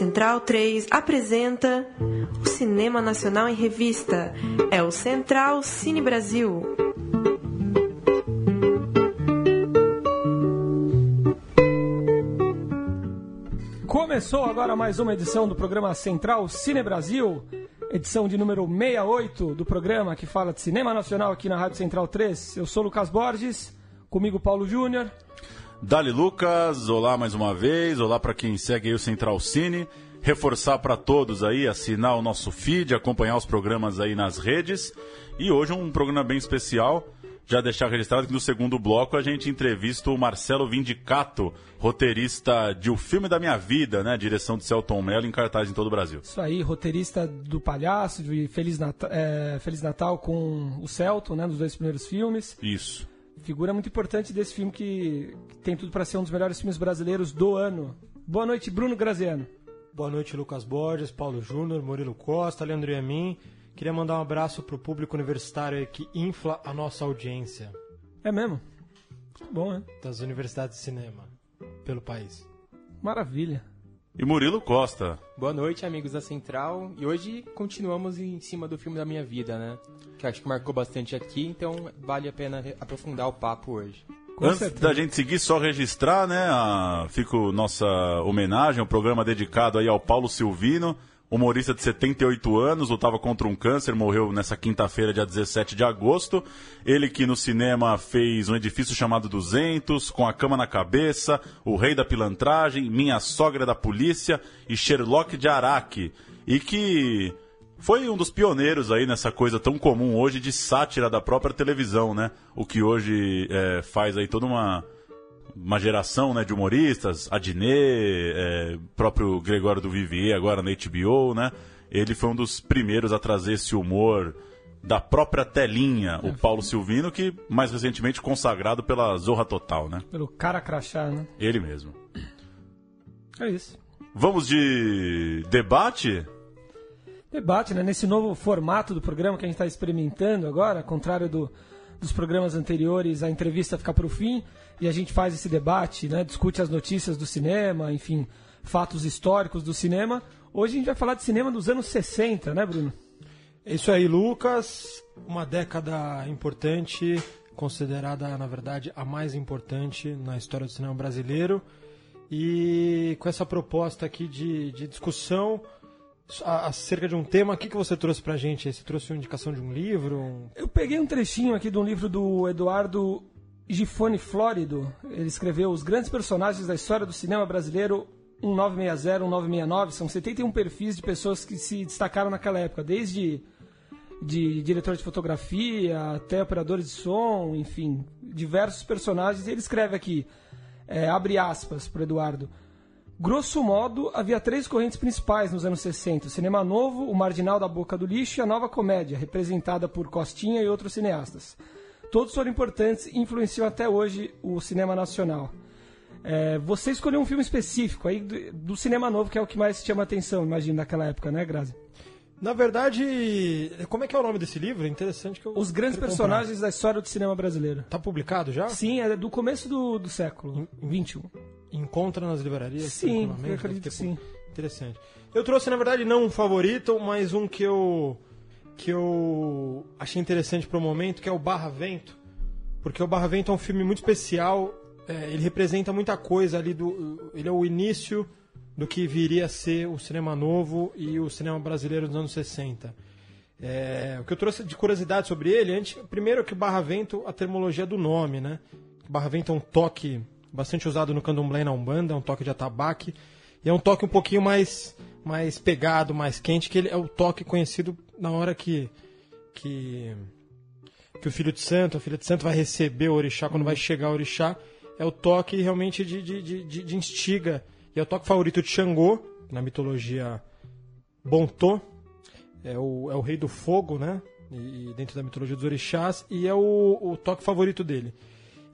Central 3 apresenta o Cinema Nacional em Revista. É o Central Cine Brasil. Começou agora mais uma edição do programa Central Cine Brasil, edição de número 68 do programa que fala de cinema nacional aqui na Rádio Central 3. Eu sou Lucas Borges, comigo Paulo Júnior. Dali Lucas, olá mais uma vez, olá para quem segue aí o Central Cine. Reforçar para todos aí, assinar o nosso feed, acompanhar os programas aí nas redes. E hoje um programa bem especial. Já deixar registrado que no segundo bloco a gente entrevista o Marcelo Vindicato, roteirista de O Filme da Minha Vida, né? Direção de Celton Mello em cartaz em todo o Brasil. Isso aí, roteirista do Palhaço, de Feliz Natal, é, Feliz Natal com o Celton, né? Nos dois primeiros filmes. Isso. Figura muito importante desse filme que, que tem tudo para ser um dos melhores filmes brasileiros do ano. Boa noite, Bruno Graziano. Boa noite, Lucas Borges, Paulo Júnior, Murilo Costa, Leandro Yamin. Queria mandar um abraço pro público universitário que infla a nossa audiência. É mesmo? Bom, né? Das universidades de cinema pelo país. Maravilha. E Murilo Costa. Boa noite, amigos da Central. E hoje continuamos em cima do filme da minha vida, né? Que acho que marcou bastante aqui, então vale a pena aprofundar o papo hoje. Com Antes certeza. da gente seguir, só registrar, né? A, fica o nossa homenagem, um programa dedicado aí ao Paulo Silvino, humorista de 78 anos, lutava contra um câncer, morreu nessa quinta-feira, dia 17 de agosto. Ele que no cinema fez um edifício chamado 200, Com a Cama na Cabeça, O Rei da Pilantragem, Minha Sogra da Polícia e Sherlock de Araque. E que foi um dos pioneiros aí nessa coisa tão comum hoje de sátira da própria televisão, né? O que hoje é, faz aí toda uma, uma geração né, de humoristas, Adnet, é, próprio Gregório do Vivier agora na HBO, né? Ele foi um dos primeiros a trazer esse humor da própria telinha, o Paulo Silvino, que mais recentemente consagrado pela Zorra Total, né? Pelo cara crachá, né? Ele mesmo. É isso. Vamos de debate? Debate, né? Nesse novo formato do programa que a gente está experimentando agora, ao contrário do, dos programas anteriores, a entrevista fica para o fim e a gente faz esse debate, né? Discute as notícias do cinema, enfim, fatos históricos do cinema. Hoje a gente vai falar de cinema dos anos 60, né, Bruno? É isso aí, Lucas. Uma década importante, considerada, na verdade, a mais importante na história do cinema brasileiro. E com essa proposta aqui de, de discussão acerca de um tema, o que, que você trouxe pra gente? Você trouxe uma indicação de um livro? um- Eu peguei um trechinho aqui de um livro do Eduardo Gifone Flórido. Ele escreveu Os Grandes Personagens da História do Cinema Brasileiro 1960, 1969. São 71 perfis de pessoas que se destacaram naquela época, desde de diretor de fotografia até operadores de som, enfim, diversos personagens. Ele escreve aqui, é, abre aspas para Eduardo. Grosso modo, havia três correntes principais nos anos 60: o cinema novo, o marginal da boca do lixo e a nova comédia, representada por Costinha e outros cineastas. Todos foram importantes e influenciam até hoje o cinema nacional. É, você escolheu um filme específico aí do, do cinema novo, que é o que mais chama atenção, imagino, naquela época, né, Grazi? Na verdade, como é que é o nome desse livro? É interessante que eu. Os grandes personagens da história do cinema brasileiro. comprar. Tá publicado já? Sim, é do começo do, do século XXI. Encontra nas livrarias? Sim, eu acredito que sim. Interessante. Eu trouxe, na verdade, não um favorito, mas um que eu que eu achei interessante pro momento, que é o Barra Vento. Porque o Barra Vento é um filme muito especial. é, ele representa muita coisa ali do. Ele é o início do que viria a ser o cinema novo e o cinema brasileiro dos anos 60. É, o que eu trouxe de curiosidade sobre ele, antes, primeiro que o Barra Vento, a termologia do nome, né? Barra Vento é um toque bastante usado no candomblé e na umbanda, é um toque de atabaque, e é um toque um pouquinho mais, mais pegado, mais quente, que ele é o toque conhecido na hora que, que, que o filho de santo, a filha de santo vai receber o orixá, quando vai chegar o orixá, é o toque realmente de, de, de, de, instiga, e é o toque favorito de Xangô, na mitologia Bontô, é o, é o rei do fogo, né? E, e dentro da mitologia dos orixás, e é o, o toque favorito dele.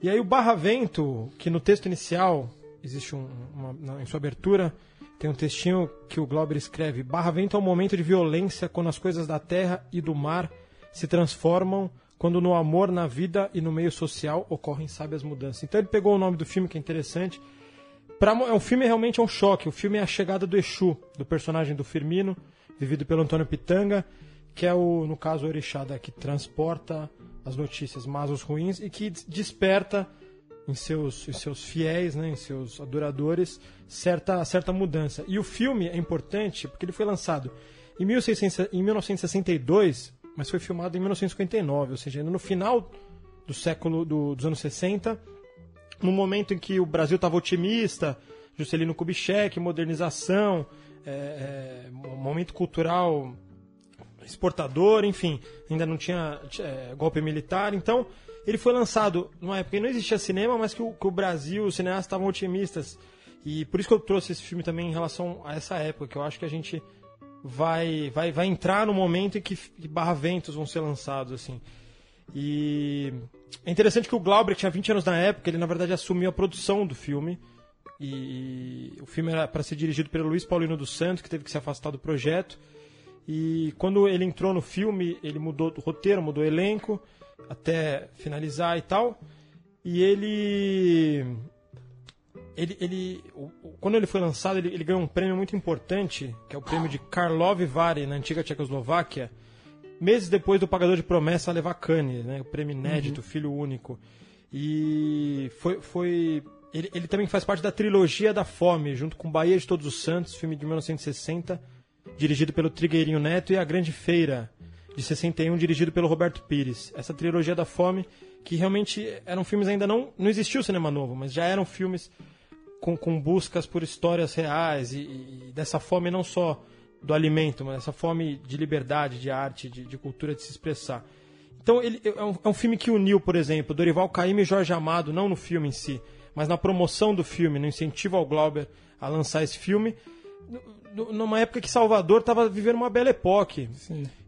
E aí o Barra Vento, que no texto inicial, existe um, uma, na- em sua abertura, tem um textinho que o Glauber escreve: Barra Vento é um momento de violência quando as coisas da terra e do mar se transformam, quando no amor, na vida e no meio social ocorrem sábias mudanças. Então ele pegou o nome do filme, que é interessante, Pra, é um filme realmente é um choque. O filme é a chegada do Exu, do personagem do Firmino, vivido pelo Antônio Pitanga, que é o, no caso, o orixada que transporta as notícias más ou ruins e que des- desperta em seus, em seus fiéis, né, em seus adoradores, certa, certa mudança. E o filme é importante porque ele foi lançado em, 1600 em 1962, mas foi filmado em 1959, ou seja, ainda no final do século do- dos anos 60, no momento em que o Brasil estava otimista, Juscelino Kubitschek, modernização, é, é, momento cultural exportador, enfim, ainda não tinha é, golpe militar, então ele foi lançado numa época que não existia cinema, mas que o, que o Brasil, os cineastas estavam otimistas. E por isso que eu trouxe esse filme também em relação a essa época, que eu acho que a gente vai, vai, vai entrar no momento em que, que Barra Ventos vão ser lançados, assim. E é interessante que o Glauber que tinha 20 anos na época, ele na verdade assumiu a produção do filme. E o filme era para ser dirigido pelo Luiz Paulino dos Santos, que teve que se afastar do projeto. E quando ele entrou no filme, ele mudou o roteiro, mudou o elenco, até finalizar e tal. E ele. Ele, ele, quando ele foi lançado, ele, ele ganhou um prêmio muito importante, que é o prêmio de Karlov Vary, na antiga Tchecoslováquia, meses depois do Pagador de Promessa levar Cannes, né? O prêmio inédito, Filho Único. E foi. foi ele, ele também faz parte da trilogia da Fome, junto com Bahia de Todos os Santos, filme de 1960, dirigido pelo Trigueirinho Neto, e A Grande Feira, de 61, dirigido pelo Roberto Pires. Essa trilogia da Fome, que realmente eram filmes ainda não. Não existia o cinema novo, mas já eram filmes com, com buscas por histórias reais e, e dessa fome não só do alimento, mas essa fome de liberdade, de arte, de, de cultura de se expressar. Então ele é um, é um filme que uniu, por exemplo, Dorival Caymmi e Jorge Amado, não no filme em si, mas na promoção do filme, no incentivo ao Glauber a lançar esse filme, nu- numa época que Salvador estava vivendo uma bela época,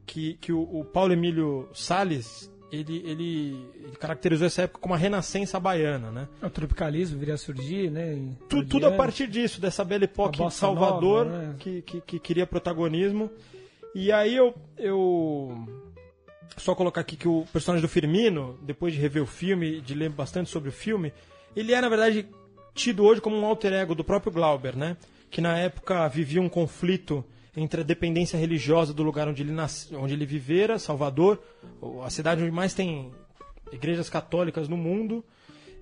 que, que o, o Paulo Emílio Salles ele, ele, ele caracterizou essa época como a renascença baiana, né? O tropicalismo viria a surgir, né? em Tu- tudo a partir disso, dessa bela época bossa Salvador, nova, né? que, que, que queria protagonismo. E aí eu, eu. Só colocar aqui que o personagem do Firmino, depois de rever o filme, de ler bastante sobre o filme, ele é, na verdade, tido hoje como um alter ego do próprio Glauber, né? Que na época vivia um conflito entre a dependência religiosa do lugar onde ele, nasce, onde ele vivera, Salvador, a cidade onde mais tem igrejas católicas no mundo,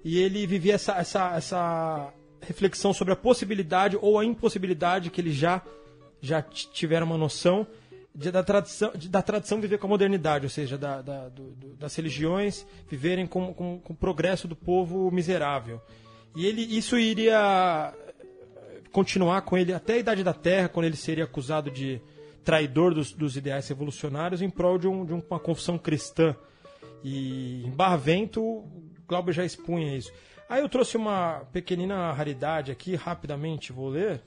e ele vivia essa, essa, essa reflexão sobre a possibilidade ou a impossibilidade que ele já, já uma noção de- da, tradição, de- da tradição viver com a modernidade, ou seja, da, da- do- das religiões viverem com, com, com o progresso do povo miserável. E ele, isso iria continuar com ele até a Idade da Terra, quando ele seria acusado de traidor dos, dos ideais revolucionários em prol de, um- de uma confissão cristã. E em Barvento, Glauber já expunha isso. Aí eu trouxe uma pequenina raridade aqui, rapidamente vou ler,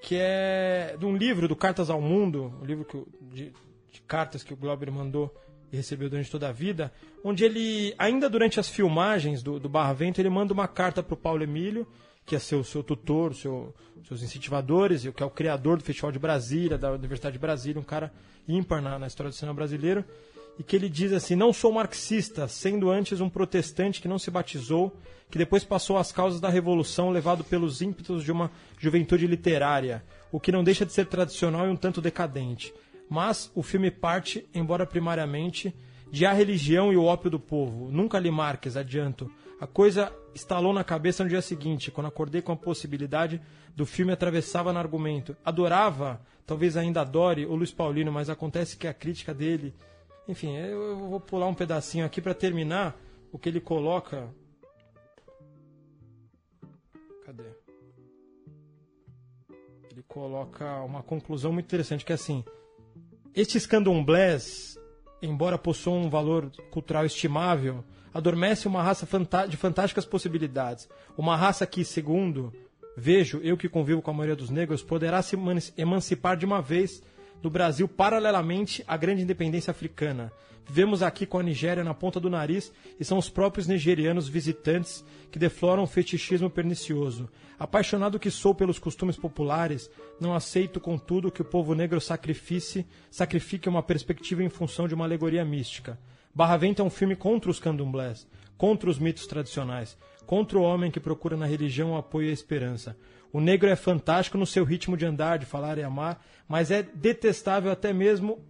que é de um livro do Cartas ao Mundo, um livro que, de, de cartas que o Glauber mandou e recebeu durante toda a vida, onde ele, ainda durante as filmagens do, do Barra Vento, ele manda uma carta para o Paulo Emílio, que é seu, seu tutor, seu, seus incentivadores, que é o criador do Festival de Brasília, da Universidade de Brasília, um cara ímpar na, na história do cinema brasileiro, e que ele diz assim: Não sou marxista, sendo antes um protestante que não se batizou, que depois passou às causas da revolução, levado pelos ímpetos de uma juventude literária, o que não deixa de ser tradicional e um tanto decadente. Mas o filme parte, embora primariamente, de a religião e o ópio do povo. Nunca li Marques, adianto. A coisa estalou na cabeça no dia seguinte, quando acordei com a possibilidade do filme atravessava no argumento. Adorava, talvez ainda adore, o Luiz Paulino, mas acontece que a crítica dele. Enfim, eu vou pular um pedacinho aqui para terminar o que ele coloca. Cadê? Ele coloca uma conclusão muito interessante, que é assim. Estes candomblés, embora possuam um valor cultural estimável, adormece uma raça de fantásticas possibilidades. Uma raça que, segundo vejo, eu que convivo com a maioria dos negros, poderá se eman- emancipar de uma vez do Brasil paralelamente à grande independência africana. Vivemos aqui com a Nigéria na ponta do nariz e são os próprios nigerianos visitantes que defloram o fetichismo pernicioso. Apaixonado que sou pelos costumes populares, não aceito, contudo, que o povo negro sacrifique uma perspectiva em função de uma alegoria mística. Barra Vento é um filme contra os candomblés, contra os mitos tradicionais, contra o homem que procura na religião o apoio e a esperança. O negro é fantástico no seu ritmo de andar, de falar e amar, mas é detestável até mesmo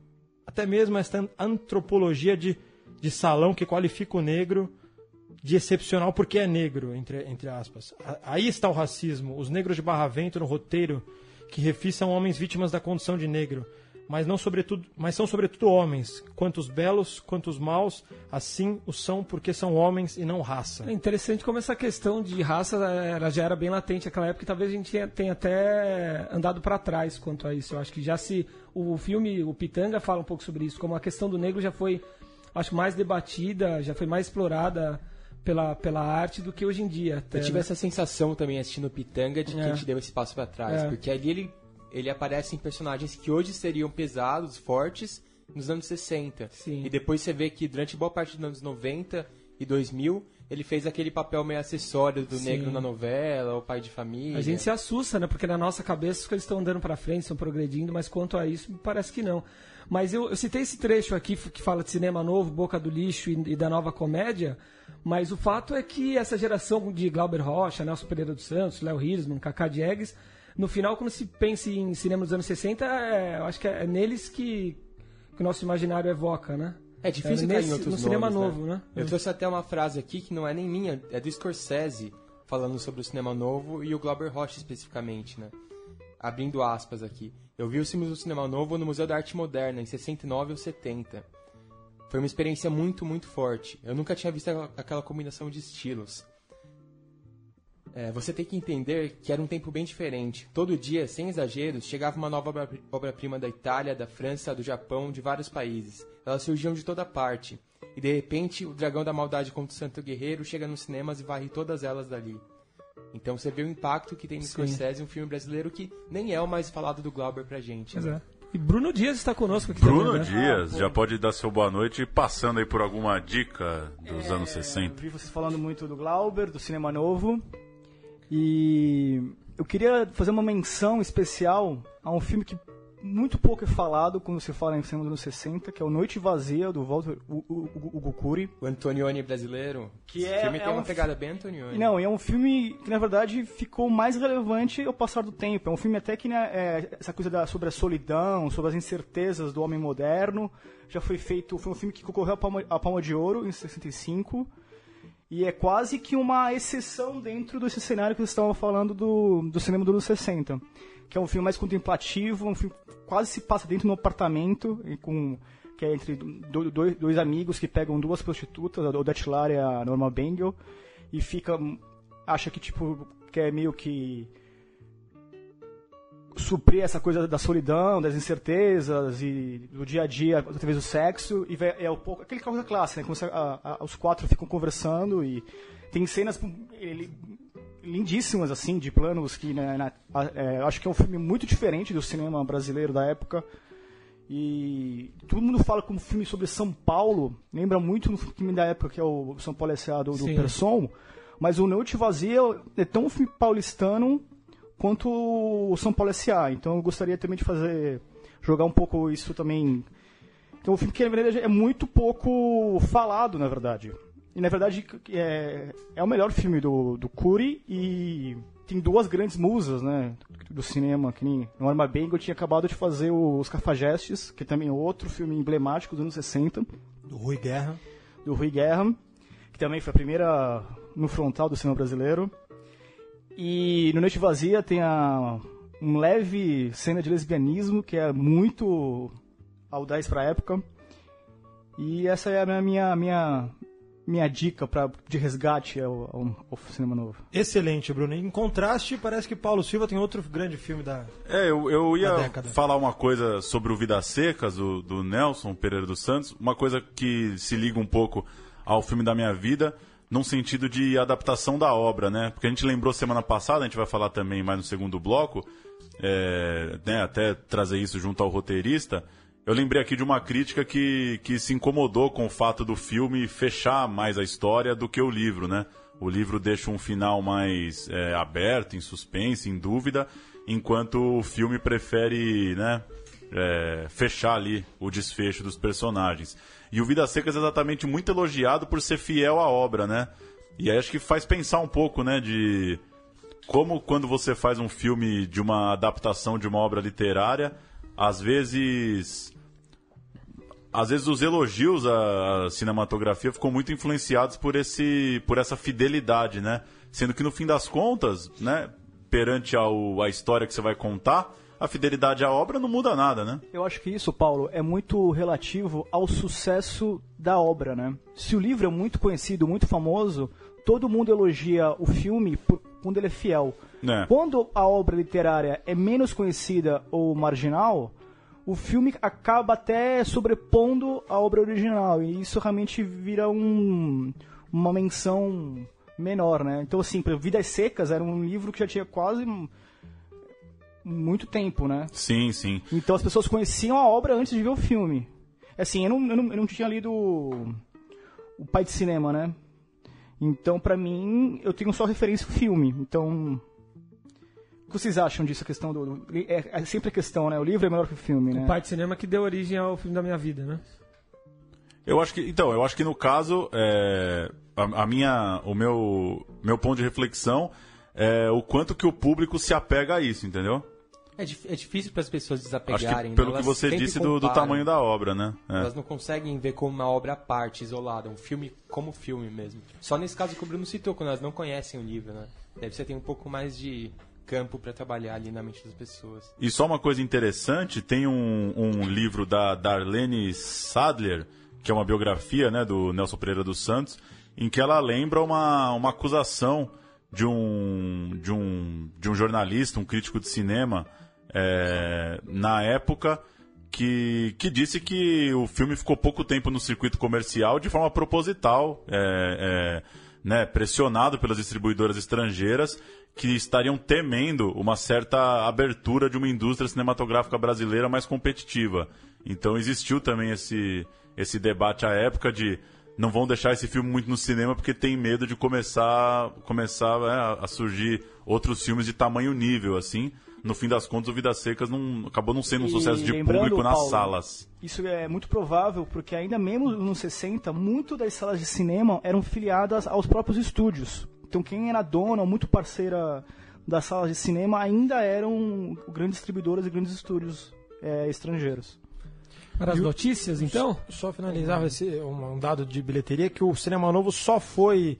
até mesmo esta antropologia de, de salão que qualifica o negro de excepcional porque é negro, entre, entre aspas. Aí está o racismo. Os negros de Barravento no roteiro que refiçam homens vítimas da condição de negro mas não sobretudo, mas são sobretudo homens, quantos belos, quantos maus, assim o são porque são homens e não raça. É interessante como essa questão de raça era, já era bem latente naquela época, e talvez a gente tenha até andado para trás quanto a isso. Eu acho que já se o filme, o Pitanga fala um pouco sobre isso, como a questão do negro já foi, acho mais debatida, já foi mais explorada pela, pela arte do que hoje em dia. Até, Eu tive né? essa sensação também assistindo Pitanga de que é. a gente deu esse passo para trás, é. porque ali ele ele aparece em personagens que hoje seriam pesados, fortes, nos anos 60. Sim. E depois você vê que durante boa parte dos anos 90 e 2000, ele fez aquele papel meio acessório do Sim. negro na novela, o pai de família. A gente se assusta, né? Porque na nossa cabeça eles estão andando para frente, estão progredindo, mas quanto a isso, parece que não. Mas eu, eu, citei esse trecho aqui que fala de cinema novo, Boca do Lixo e, e da nova comédia, mas o fato é que essa geração de Glauber Rocha, Nelson Pereira dos Santos, Léo Hirschman, Cacá Diegues, no final, quando se pensa em cinema dos anos 60, é, eu acho que é neles que, que o nosso imaginário evoca, né? É difícil é, nesse, em outros no cinema nomes, novo, né? né? Eu trouxe até uma frase aqui que não é nem minha, é do Scorsese, falando sobre o cinema novo e o Glauber Rocha especificamente, né? Abrindo aspas aqui. Eu vi os filmes do cinema novo no Museu da Arte Moderna, em 69 ou 70. Foi uma experiência muito, muito forte. Eu nunca tinha visto aquela combinação de estilos. É, você tem que entender que era um tempo bem diferente. Todo dia, sem exageros, chegava uma nova obra-prima da Itália, da França, do Japão, de vários países. Elas surgiam de toda parte. E de repente, o Dragão da Maldade contra o Santo Guerreiro chega nos cinemas e varre todas elas dali. Então você vê o impacto que tem no Scorsese, um filme brasileiro que nem é o mais falado do Glauber pra gente. Né? É. E Bruno Dias está conosco aqui Bruno também, né? Dias, ah, já pode dar seu boa noite passando aí por alguma dica dos é, anos 60. Eu vi vocês falando muito do Glauber, do cinema novo. E eu queria fazer uma menção especial a um filme que muito pouco é falado quando se fala em cinema dos anos 60, que é o Noite Vazia, do Walter Ugukuri. O Antonioni brasileiro. Que é, filme é tem um uma pegada bem Antonioni. Não, é um filme que, na verdade, ficou mais relevante ao passar do tempo. É um filme até que, né, é, essa coisa da, sobre a solidão, sobre as incertezas do homem moderno, já foi feito, foi um filme que concorreu à Palma, à Palma de Ouro, em 65, e é quase que uma exceção dentro desse cenário que vocês estavam falando do, do cinema dos anos 60. Que é um filme mais contemplativo, um filme que quase se passa dentro de um apartamento, com, que é entre dois, dois amigos que pegam duas prostitutas, a Odette Lara e a Norma Bengel, e fica. acha que tipo. que é meio que suprir essa coisa da solidão, das incertezas e do dia a dia através do sexo e é o pouco aquele coisa clássica, né? Como a, a, os quatro ficam conversando e tem cenas ele, lindíssimas assim de planos que né, na, é, acho que é um filme muito diferente do cinema brasileiro da época e todo mundo fala como filme sobre São Paulo lembra muito no filme da época que é o São Paulo S.A. do, do Persson mas o Noite Vazia é tão um filme paulistano quanto o São Paulo S.A. Então eu gostaria também de fazer jogar um pouco isso também. Então o filme que na verdade é muito pouco falado, na verdade. E na verdade é, é o melhor filme do, do Curi e tem duas grandes musas, né, do cinema, que nem Norma Bengal tinha acabado de fazer Os Cafajestes, que também é outro filme emblemático dos anos 60. Do Rui Guerra. Do Rui Guerra, que também foi a primeira no frontal do cinema brasileiro. E no Noite Vazia tem a, um leve cena de lesbianismo que é muito audaz para a época. E essa é a minha, minha, minha dica pra, de resgate ao, ao, ao, cinema novo. Excelente, Bruno. Em contraste, parece que Paulo Silva tem outro grande filme da É, eu, eu ia falar uma coisa sobre o Vidas Secas, do, do Nelson Pereira dos Santos. Uma coisa que se liga um pouco ao filme da minha vida num sentido de adaptação da obra, né? Porque a gente lembrou semana passada, a gente vai falar também mais no segundo bloco, é, né, até trazer isso junto ao roteirista. Eu lembrei aqui de uma crítica que, que se incomodou com o fato do filme fechar mais a história do que o livro, né? O livro deixa um final mais é, aberto, em suspense, em dúvida, enquanto o filme prefere, né, é, fechar ali o desfecho dos personagens. E o Vidas Secas é exatamente muito elogiado por ser fiel à obra, né? E aí acho que faz pensar um pouco, né, de como quando você faz um filme de uma adaptação de uma obra literária, às vezes às vezes os elogios à cinematografia ficam muito influenciados por esse por essa fidelidade, né? Sendo que no fim das contas, né, perante ao, a história que você vai contar, a fidelidade à obra não muda nada, né? Eu acho que isso, Paulo, é muito relativo ao sucesso da obra, né? Se o livro é muito conhecido, muito famoso, todo mundo elogia o filme quando ele é fiel. É. Quando a obra literária é menos conhecida ou marginal, o filme acaba até sobrepondo a obra original e isso realmente vira um, uma menção menor, né? Então, assim, Vidas Secas era um livro que já tinha quase muito tempo, né? Sim, sim. Então as pessoas conheciam a obra antes de ver o filme. Assim, eu não, eu não, eu não tinha lido o, Pai de Cinema, né? Então, pra mim, eu tenho só referência ao filme. Então, o que vocês acham disso, a questão do... do- é, é sempre a questão, né? O livro é melhor que o filme, né? O pai de cinema que deu origem ao filme da minha vida, né? Eu acho que, então, eu acho que no caso, é, a, a minha, o meu, meu ponto de reflexão é o quanto que o público se apega a isso, entendeu? É, é difícil para as pessoas Acho desapegarem. que pelo né? que Elas você disse do, do tamanho da obra, né? É. Elas não conseguem ver como uma obra à parte, isolada, um filme como filme mesmo. Só nesse caso que o Bruno citou, quando elas não conhecem o livro, né? Daí você tem um pouco mais de campo para trabalhar ali na mente das pessoas. E só uma coisa interessante, tem um, um livro da Darlene Sadler, que é uma biografia né, do Nelson Pereira dos Santos, em que ela lembra uma, uma acusação de um, de, um, de um jornalista, um crítico de cinema, é, na época, que, que disse que o filme ficou pouco tempo no circuito comercial de forma proposital, é, é, né, pressionado pelas distribuidoras estrangeiras que estariam temendo uma certa abertura de uma indústria cinematográfica brasileira mais competitiva. Então existiu também esse, esse debate à época de não vão deixar esse filme muito no cinema porque tem medo de começar, começar é, a surgir outros filmes de tamanho nível, assim. No fim das contas, o Vidas Secas não, acabou não sendo um E sucesso de público nas Paulo, salas. Isso é muito provável, porque ainda mesmo nos 60, muito das salas de cinema eram filiadas aos próprios estúdios. Então quem era dona ou muito parceira das salas de cinema ainda eram grandes distribuidoras e grandes estúdios é, estrangeiros. Para as notícias, então? Só finalizar um, um dado de bilheteria que o Cinema Novo só foi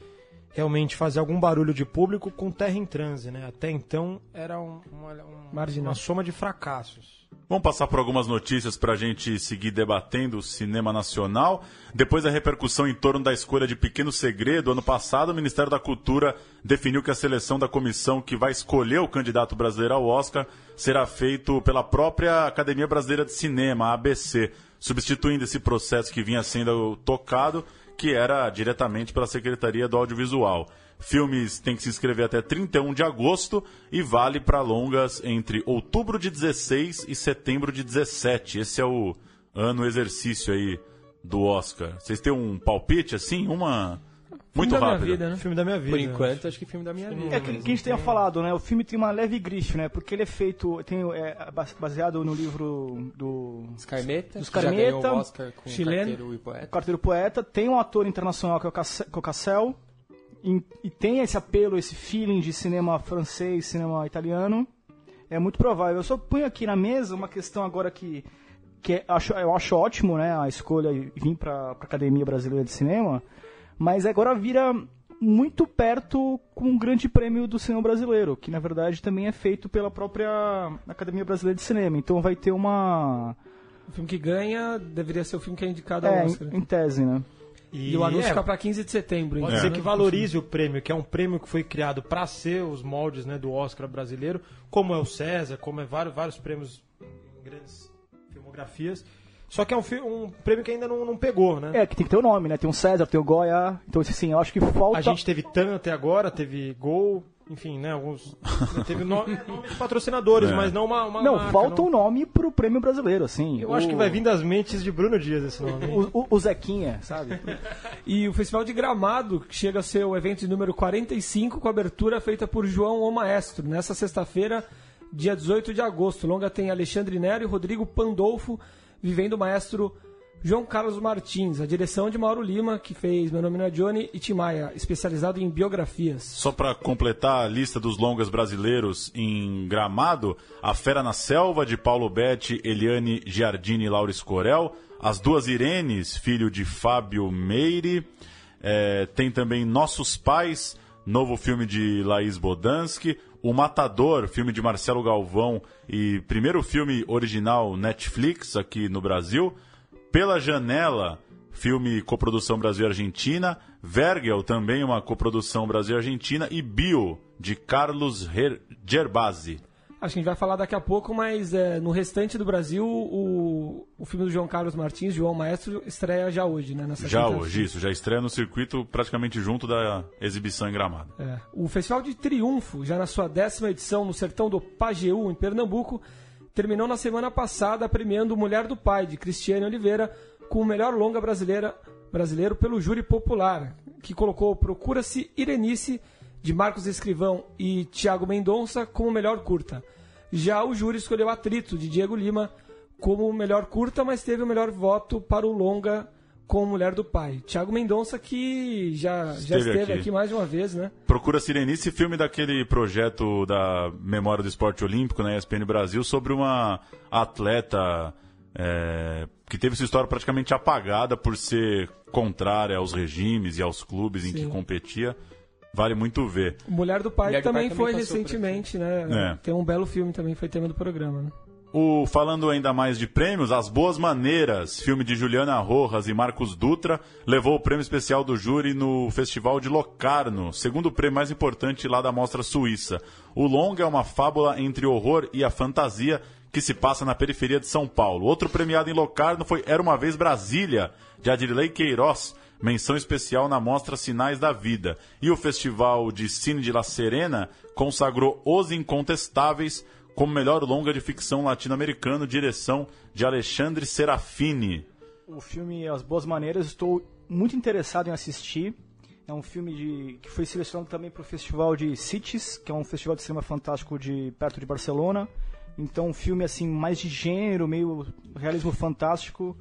realmente fazer algum barulho de público com Terra em Transe, né? Até então era um- uma, um- uma soma de fracassos. Vamos passar por algumas notícias para a gente seguir debatendo o cinema nacional. Depois da repercussão em torno da escolha de Pequeno Segredo, ano passado o Ministério da Cultura definiu que a seleção da comissão que vai escolher o candidato brasileiro ao Oscar será feito pela própria Academia Brasileira de Cinema, a ABC, substituindo esse processo que vinha sendo tocado, que era diretamente pela Secretaria do Audiovisual. Filmes têm que se inscrever até 31 de agosto e vale para longas entre outubro de 16 e setembro de 17. Esse é o ano exercício aí do Oscar. Vocês têm um palpite assim? Uma muito Filme rápida. vida, né? Filme da minha vida. Por enquanto, acho que filme da minha vida. É que, que a gente tenha falado, né? O filme tem uma leve grife, né? Porque ele é feito, tem, é base- baseado no livro do Scarmeta, Dos que já ganhou Scarmeta, o Oscar com chileno. Carteiro e Poeta. Carteiro Poeta, tem um ator internacional que é o que é o Cassel, e, e tem esse apelo, esse feeling de cinema francês, cinema italiano. É muito provável. Eu só ponho aqui na mesa uma questão agora que, que é- acho, eu acho ótimo, né, a escolha e vir para a Academia Brasileira de Cinema, mas agora vira muito perto com o Grande Prêmio do Cinema Brasileiro, que na verdade também é feito pela própria Academia Brasileira de Cinema. Então vai ter uma O filme que ganha deveria ser o filme que é indicado ao é, Oscar. em, tese, né? E, o anúncio é, fica para 15 de setembro. Pode então, ser né? que valorize o prêmio, que é um prêmio que foi criado para ser os moldes né, do Oscar brasileiro, como é o César, como é vários, vários prêmios em grandes filmografias. Só que é um, um prêmio que ainda não, não pegou, né? É, que tem que ter o nome, né? Tem o César, tem o Goya. Então, assim, eu acho que falta. A gente teve TAN até agora, teve Gol, enfim, né? Alguns. teve no- nome de patrocinadores, É. mas não uma. uma Não, marca, falta não. um nome pro prêmio brasileiro, assim. Eu o... acho que vai vir das mentes de Bruno Dias esse nome. O, o- o Zequinha, sabe? E o Festival de Gramado, que chega a ser o evento de número 45, com abertura feita por João O Maestro, nessa sexta-feira, dia 18 de agosto. Longa tem Alexandre Nero e Rodrigo Pandolfo, vivendo o maestro João Carlos Martins, a direção de Mauro Lima, que fez. Meu Nome Não é Johnny, e Tim Maia, especializado em biografias. Só para completar a lista dos longas brasileiros em Gramado, A Fera na Selva, de Paulo Betti, Eliane Giardini e Laura Escorel, As Duas Irenes, filho de Fábio Meire, é, tem também Nossos Pais, novo filme de Laís Bodansky, O Matador, filme de Marcelo Galvão e primeiro filme original Netflix aqui no Brasil, Pela Janela, filme coprodução Brasil-Argentina, Vergel, também uma coprodução Brasil-Argentina, e Bio, de Carlos Her Gerbasi. Acho que a gente vai falar daqui a pouco, mas é, no restante do Brasil, o, o filme do João Carlos Martins, João Maestro, estreia já hoje, né? Já hoje, isso, já estreia no circuito praticamente junto da exibição em Gramado. É. O Festival de Triunfo, já na sua décima edição no sertão do Pajeú, em Pernambuco, terminou na semana passada premiando Mulher do Pai, de Cristiane Oliveira, com o melhor longa brasileira, brasileiro pelo júri popular, que colocou Procura-se Irenice, de Marcos Escrivão e Tiago Mendonça, como melhor curta. Já o júri escolheu Atrito, de Diego Lima, como melhor curta, mas teve o melhor voto para o longa com Mulher do Pai. Tiago Mendonça, que já, já Esteve esteve aqui. aqui mais de uma vez, né? Procura Sirenice, filme daquele projeto da Memória do Esporte Olímpico na ESPN Brasil sobre uma atleta é, que teve sua história praticamente apagada por ser contrária aos regimes e aos clubes em que Sim. competia. Vale muito ver. Mulher do Pai Mulher do também Pai foi também recentemente, né? É. Tem um belo filme também, foi tema do programa, né? O, falando ainda mais de prêmios, As Boas Maneiras, filme de Juliana Rojas e Marcos Dutra, levou o prêmio especial do júri no Festival de Locarno, segundo prêmio mais importante lá da Mostra Suíça. O longa é uma fábula entre o horror e a fantasia que se passa na periferia de São Paulo. Outro premiado em Locarno foi Era Uma Vez Brasília, de Adirley Queiroz, menção especial na mostra Sinais da Vida. E o Festival de Cine de La Serena consagrou Os Incontestáveis como melhor longa de ficção latino-americano, direção de Alexandre Serafini. O filme As Boas Maneiras, estou muito interessado em assistir. É um filme de, que foi selecionado também para o Festival de Cities, que é um festival de cinema fantástico de perto de Barcelona. Então, um filme assim mais de gênero, meio realismo fantástico.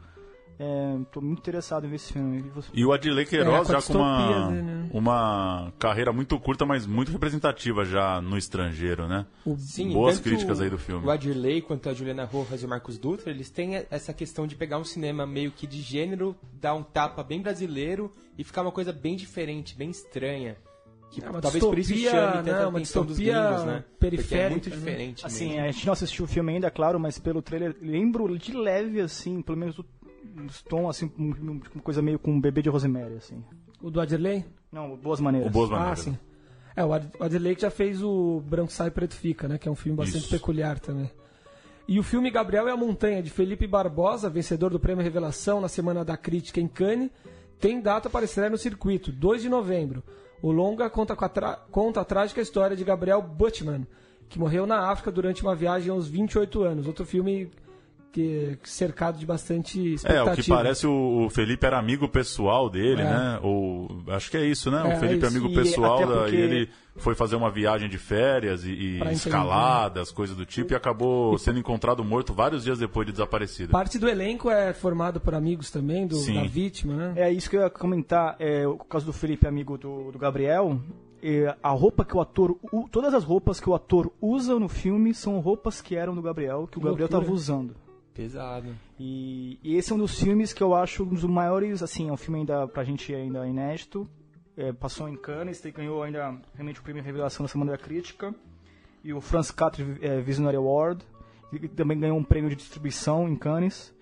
Estou muito interessado em ver esse filme. E? E o Queiroz É, com a já com uma, distopia dele, né? uma carreira muito curta, mas muito representativa já no estrangeiro, né? Sim, Boas críticas aí do filme. O Adirley quanto a Juliana Rojas e o Marcos Dutra, eles têm essa questão de pegar um cinema meio que de gênero, dar um tapa bem brasileiro e ficar uma coisa bem diferente, bem estranha. Que É uma talvez por isso distopia, chame tanta né, uma atenção dos distopia gringos, né? Porque é periférica, muito né? diferente Assim, mesmo. a gente não assistiu o filme ainda, claro, mas pelo trailer lembro de leve, assim, pelo menos o tom, assim, um- um- uma coisa meio com um bebê de Rosemary, assim. O do Adirley? Não, Boas Maneiras. O Boas Ah, Maneiras. sim. É, o Ad- o Adirley que já fez o Branco Sai Preto Fica, né? Que é um filme bastante Isso. peculiar também. E o filme Gabriel e a Montanha, de Felipe Barbosa, vencedor do Prêmio Revelação na Semana da Crítica em Cannes, tem data para estrear no circuito, 2 de novembro. O longa conta, com a tra- conta a trágica história de Gabriel Butchman, que morreu na África durante uma viagem aos 28 anos. Outro filme que, cercado de bastante É, expectativa. o que parece o, o Felipe era amigo pessoal dele, É. né? Ou acho que é isso, né? É, o Felipe é amigo E pessoal da- e ele foi fazer uma viagem de férias e, e escaladas, coisas do tipo, e acabou sendo encontrado morto vários dias depois de desaparecido. Parte do elenco é formado por amigos também do, Sim. da vítima, né? É isso que eu ia comentar, é, o caso do Felipe, amigo do, do Gabriel. é, a roupa que o ator. todas as roupas que o ator usa no filme são roupas que eram do Gabriel, que o Gabriel estava usando. Pesado. E, e esse é um dos filmes que eu acho um dos maiores, assim, é um filme ainda pra gente ainda inédito. É, passou em Cannes, e ganhou ainda realmente o prêmio Revelação na Semana da Crítica. E o Franz Catri é, Visionary Award. E também ganhou um prêmio de distribuição em Cannes.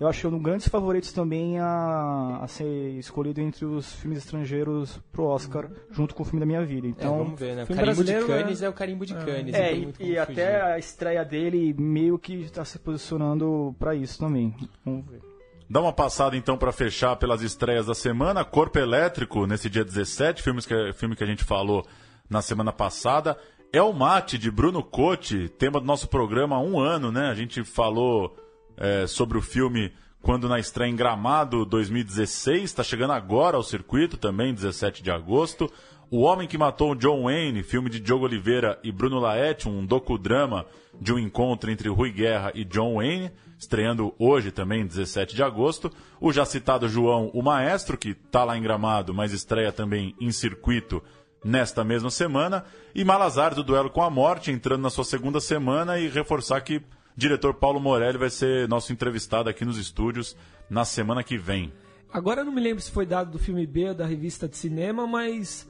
Eu acho um dos grandes favoritos também a, a ser escolhido entre os filmes estrangeiros pro Oscar, junto com o filme da minha vida. É, Então, vamos ver, né? O filme carimbo de brasileiro, Cannes né? é o carimbo de Cannes. é, tem e, muito e até a estreia dele meio que está se posicionando pra isso também. Vamos ver. Dá uma passada então para fechar pelas estreias da semana. Corpo Elétrico, nesse dia 17, filmes que, filme que a gente falou na semana passada. É o Mate, de Bruno Cotti, tema do nosso programa há um ano, né? A gente falou é, sobre o filme quando na estreia em Gramado 2016, está chegando agora ao circuito também, 17 de agosto. O Homem que Matou John Wayne, filme de Diogo Oliveira e Bruno Laet, um docudrama de um encontro entre Rui Guerra e John Wayne, estreando hoje também, 17 de agosto. O já citado João, o Maestro, que está lá em Gramado, mas estreia também em circuito nesta mesma semana. E Malazar, do Duelo com a Morte, entrando na sua segunda semana e reforçar que diretor Paulo Morelli vai ser nosso entrevistado aqui nos estúdios na semana que vem. Agora eu não me lembro se foi dado do filme B ou da revista de cinema, mas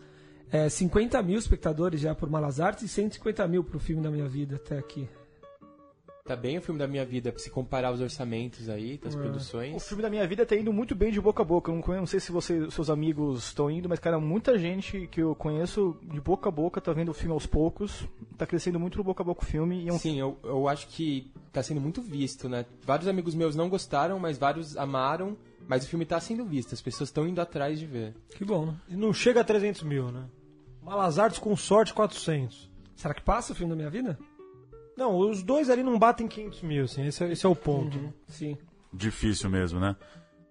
é, 50 mil espectadores já por Malas Artes e 150 mil para o filme da minha vida até aqui. Tá bem o filme da minha vida, pra se comparar os orçamentos aí, das O produções. filme da minha vida tá indo muito bem de boca a boca. Eu não, conheço, não sei se você, seus amigos estão indo, mas, cara, muita gente que eu conheço de boca a boca tá vendo o filme aos poucos. Tá crescendo muito no boca a boca o filme. E é um Sim, eu, eu acho que tá sendo muito visto, né? Vários amigos meus não gostaram, mas vários amaram. Mas o filme tá sendo visto, as pessoas estão indo atrás de ver. Que bom, né? E não chega a 300 mil, né? Malas Artes com sorte 400. Será que passa o filme da minha vida? Não, os dois ali não batem 500 mil, assim, esse é, esse é o ponto. Sim. Difícil mesmo, né?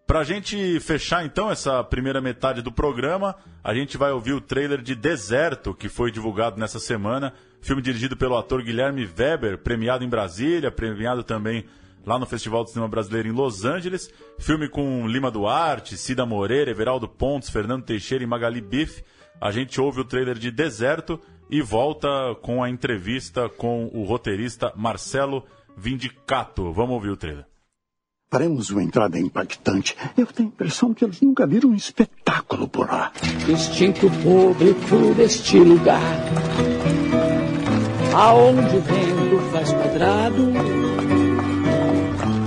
Pra gente fechar então essa primeira metade do programa, a gente vai ouvir o trailer de Deserto, que foi divulgado nessa semana. Filme dirigido pelo ator Guilherme Weber, premiado em Brasília, premiado também lá no Festival do Cinema Brasileiro em Los Angeles. Filme com Lima Duarte, Cida Moreira, Everaldo Pontes, Fernando Teixeira e Magali Biff. A gente ouve o trailer de Deserto e volta com a entrevista com o roteirista Marcelo Vindicato. Vamos ouvir o trailer. Faremos uma entrada impactante. Eu tenho a impressão que eles nunca viram um espetáculo por lá. instinto público deste lugar. Aonde o vento faz quadrado,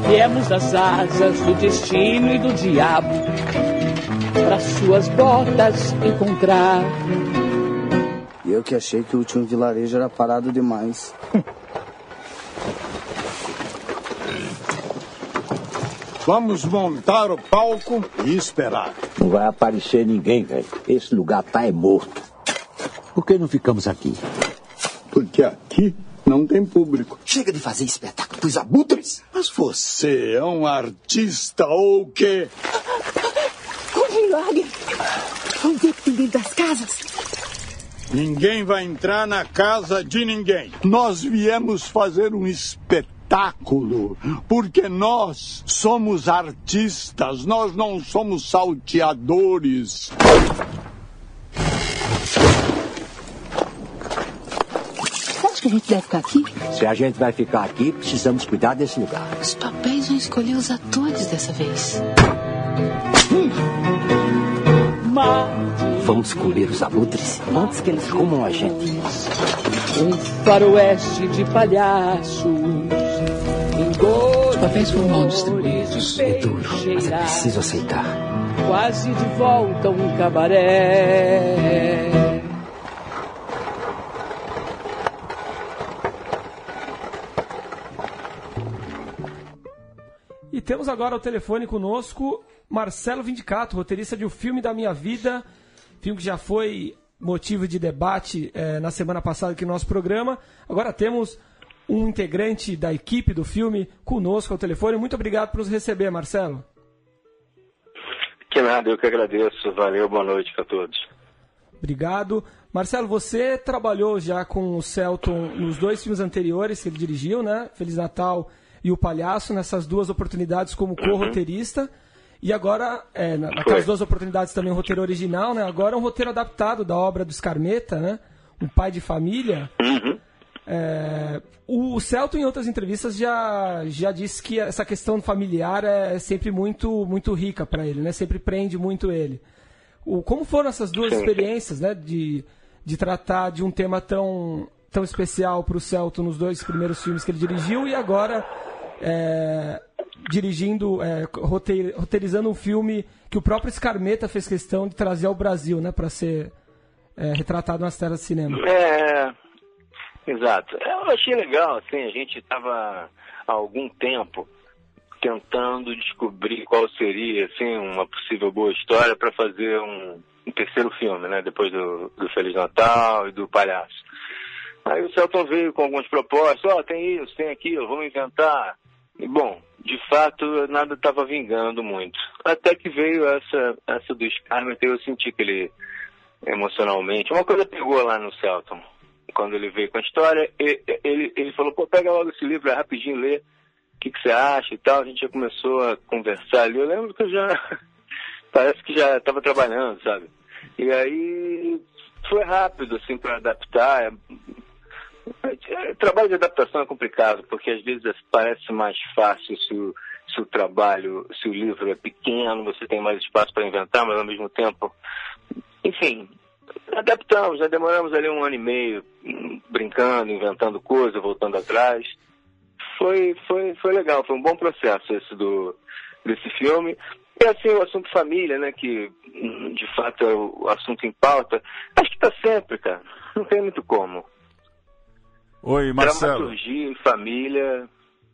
viemos das asas do destino e do diabo, para suas botas encontrar. Eu que achei que o último vilarejo era parado demais. Vamos montar o palco e esperar. Não vai aparecer ninguém, velho. Esse lugar tá é morto. Por que não ficamos aqui? Porque aqui não tem público. Chega de fazer espetáculo pros abutres. Mas você é um artista ou o quê? O milagre! Vamos ver que tem dentro das casas. Ninguém vai entrar na casa de ninguém. Nós viemos fazer um espetáculo, porque nós somos artistas, nós não somos salteadores. Você acha que a gente deve ficar aqui? Se a gente vai ficar aqui, precisamos cuidar desse lugar. Os papéis vão escolher os atores dessa vez. Vamos escolher os abutres antes que eles comam a gente. Um faroeste de palhaços. Os papéis foram mal distribuídos. É duro, mas é preciso aceitar. Quase de volta um cabaré. E temos agora ao telefone conosco Marcelo Vindicato, roteirista de O Filme da Minha Vida, filme que já foi motivo de debate eh, na semana passada aqui no nosso programa. Agora temos um integrante da equipe do filme conosco ao telefone. Muito obrigado por nos receber, Marcelo. Que nada, eu que agradeço. Valeu, boa noite para todos. Obrigado. Marcelo, você trabalhou já com o Celton nos dois filmes anteriores que ele dirigiu, né? Feliz Natal e O Palhaço, nessas duas oportunidades como co-roteirista. E agora, é, na- naquelas duas oportunidades também um roteiro original, né? Agora um roteiro adaptado da obra do Scarmeta, né? Um pai de família. É, o Celton, em outras entrevistas, já, já disse que essa questão familiar é sempre muito, muito rica para ele, né? Sempre prende muito ele. O, como foram essas duas experiências, né? De, de tratar de um tema tão, tão especial para o Celton nos dois primeiros filmes que ele dirigiu e agora é, dirigindo, é, roteir- roteirizando um filme que o próprio Scarmeta fez questão de trazer ao Brasil, né? Para ser é, retratado nas telas de cinema. É, exato. Eu achei legal, assim, a gente estava há algum tempo tentando descobrir qual seria, assim, uma possível boa história para fazer um, um terceiro filme, né, depois do, do Feliz Natal e do Palhaço. Aí o Celton veio com algumas propostas, ó, tem isso, tem aquilo, vamos inventar. E, bom, de fato, nada estava vingando muito. Até que veio essa, essa do Scarmet, eu senti que ele, emocionalmente, uma coisa pegou lá no Celton. Quando ele veio com a história, ele, ele, falou, pô, pega logo esse livro, é rapidinho, lê, o que, que você acha e tal. A gente já começou a conversar ali. Eu lembro que eu já, parece que já estava trabalhando, sabe? E aí foi rápido, assim, para adaptar. É, trabalho de adaptação é complicado, porque às vezes parece mais fácil se o, se o trabalho, se o livro é pequeno, você tem mais espaço para inventar, mas ao mesmo tempo. Enfim, adaptamos, já demoramos ali um ano e meio brincando, inventando coisas, voltando atrás. Foi, foi, foi legal, foi um bom processo esse do, desse filme. E assim, o assunto família, né, que de fato é o assunto em pauta, acho que está sempre, cara. Não tem muito como. Oi, Marcelo. Dramaturgia, família.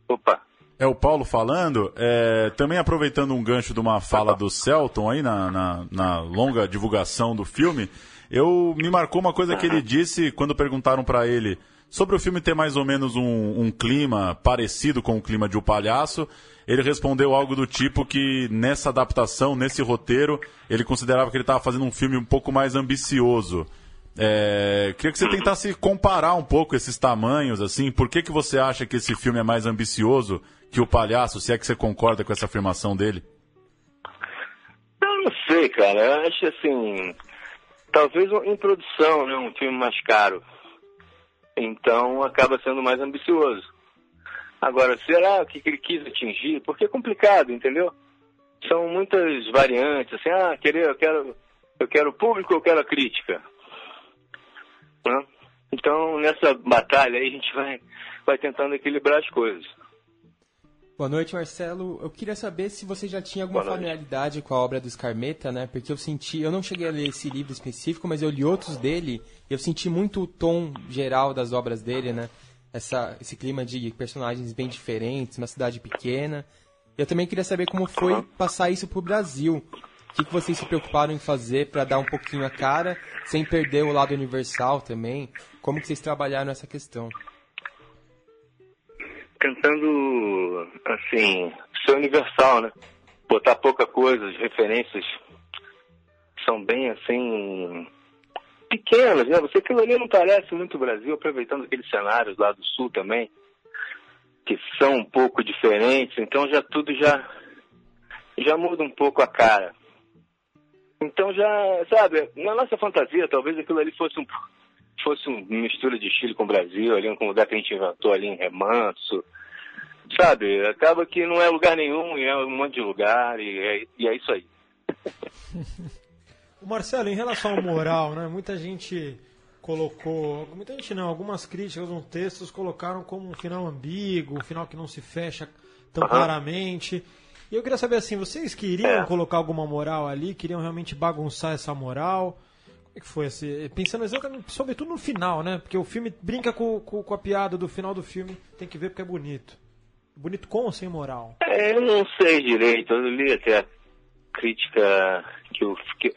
Opa. É o Paulo falando. É, também aproveitando um gancho de uma fala do Celton aí na, na, na longa divulgação do filme, eu me marcou uma coisa que ele disse quando perguntaram para ele sobre o filme ter mais ou menos um, um, clima parecido com o clima de O Palhaço. Ele respondeu algo do tipo que nessa adaptação, nesse roteiro, ele considerava que ele estava fazendo um filme um pouco mais ambicioso. É, queria que você tentasse comparar um pouco esses tamanhos, assim. Por que, que você acha que esse filme é mais ambicioso que o Palhaço, se é que você concorda com essa afirmação dele? Eu não sei, cara. Eu acho assim. Talvez em produção, né? Um filme mais caro. Então acaba sendo mais ambicioso. Agora, será o que ele quis atingir? Porque é complicado, entendeu? São muitas variantes, assim, ah, querer, eu quero, eu quero público, eu quero a crítica. Né? Então, nessa batalha aí, a gente vai, vai tentando equilibrar as coisas. Boa noite, Marcelo. Eu queria saber se você já tinha alguma familiaridade com a obra do Scarmeta, né? Porque eu senti, eu não cheguei a ler esse livro específico, mas eu li outros dele e eu senti muito o tom geral das obras dele, né? Essa, esse clima de personagens bem diferentes, uma cidade pequena. Eu também queria saber como foi passar isso para o Brasil. O que, que vocês se preocuparam em fazer para dar um pouquinho a cara, sem perder o lado universal também? Como que vocês trabalharam essa questão? Tentando, assim, ser universal, né? Botar pouca coisa, as referências são bem, assim, pequenas, né? Você aquilo ali não parece muito Brasil, aproveitando aqueles cenários lá do Sul também, que são um pouco diferentes, então já tudo já, já muda um pouco a cara. Então já, sabe, na nossa fantasia, talvez aquilo ali fosse um fosse uma mistura de Chile com o Brasil, ali um lugar que a gente inventou ali em Remanso, sabe? Acaba que não é lugar nenhum, e é um monte de lugar, e é, e é isso aí. Marcelo, em relação ao moral, né? Muita gente colocou, muita gente não, algumas críticas nos textos colocaram como um final ambíguo, um final que não se fecha tão uhum. claramente. E eu queria saber assim, vocês queriam é. colocar alguma moral ali? Queriam realmente bagunçar essa moral? Como é que foi assim? Pensando exatamente, sobretudo no final, né? Porque o filme brinca com, com, com, a piada do final do filme, tem que ver porque é bonito. Bonito com ou sem moral? É, eu não sei direito, eu li até a crítica que eu fiquei.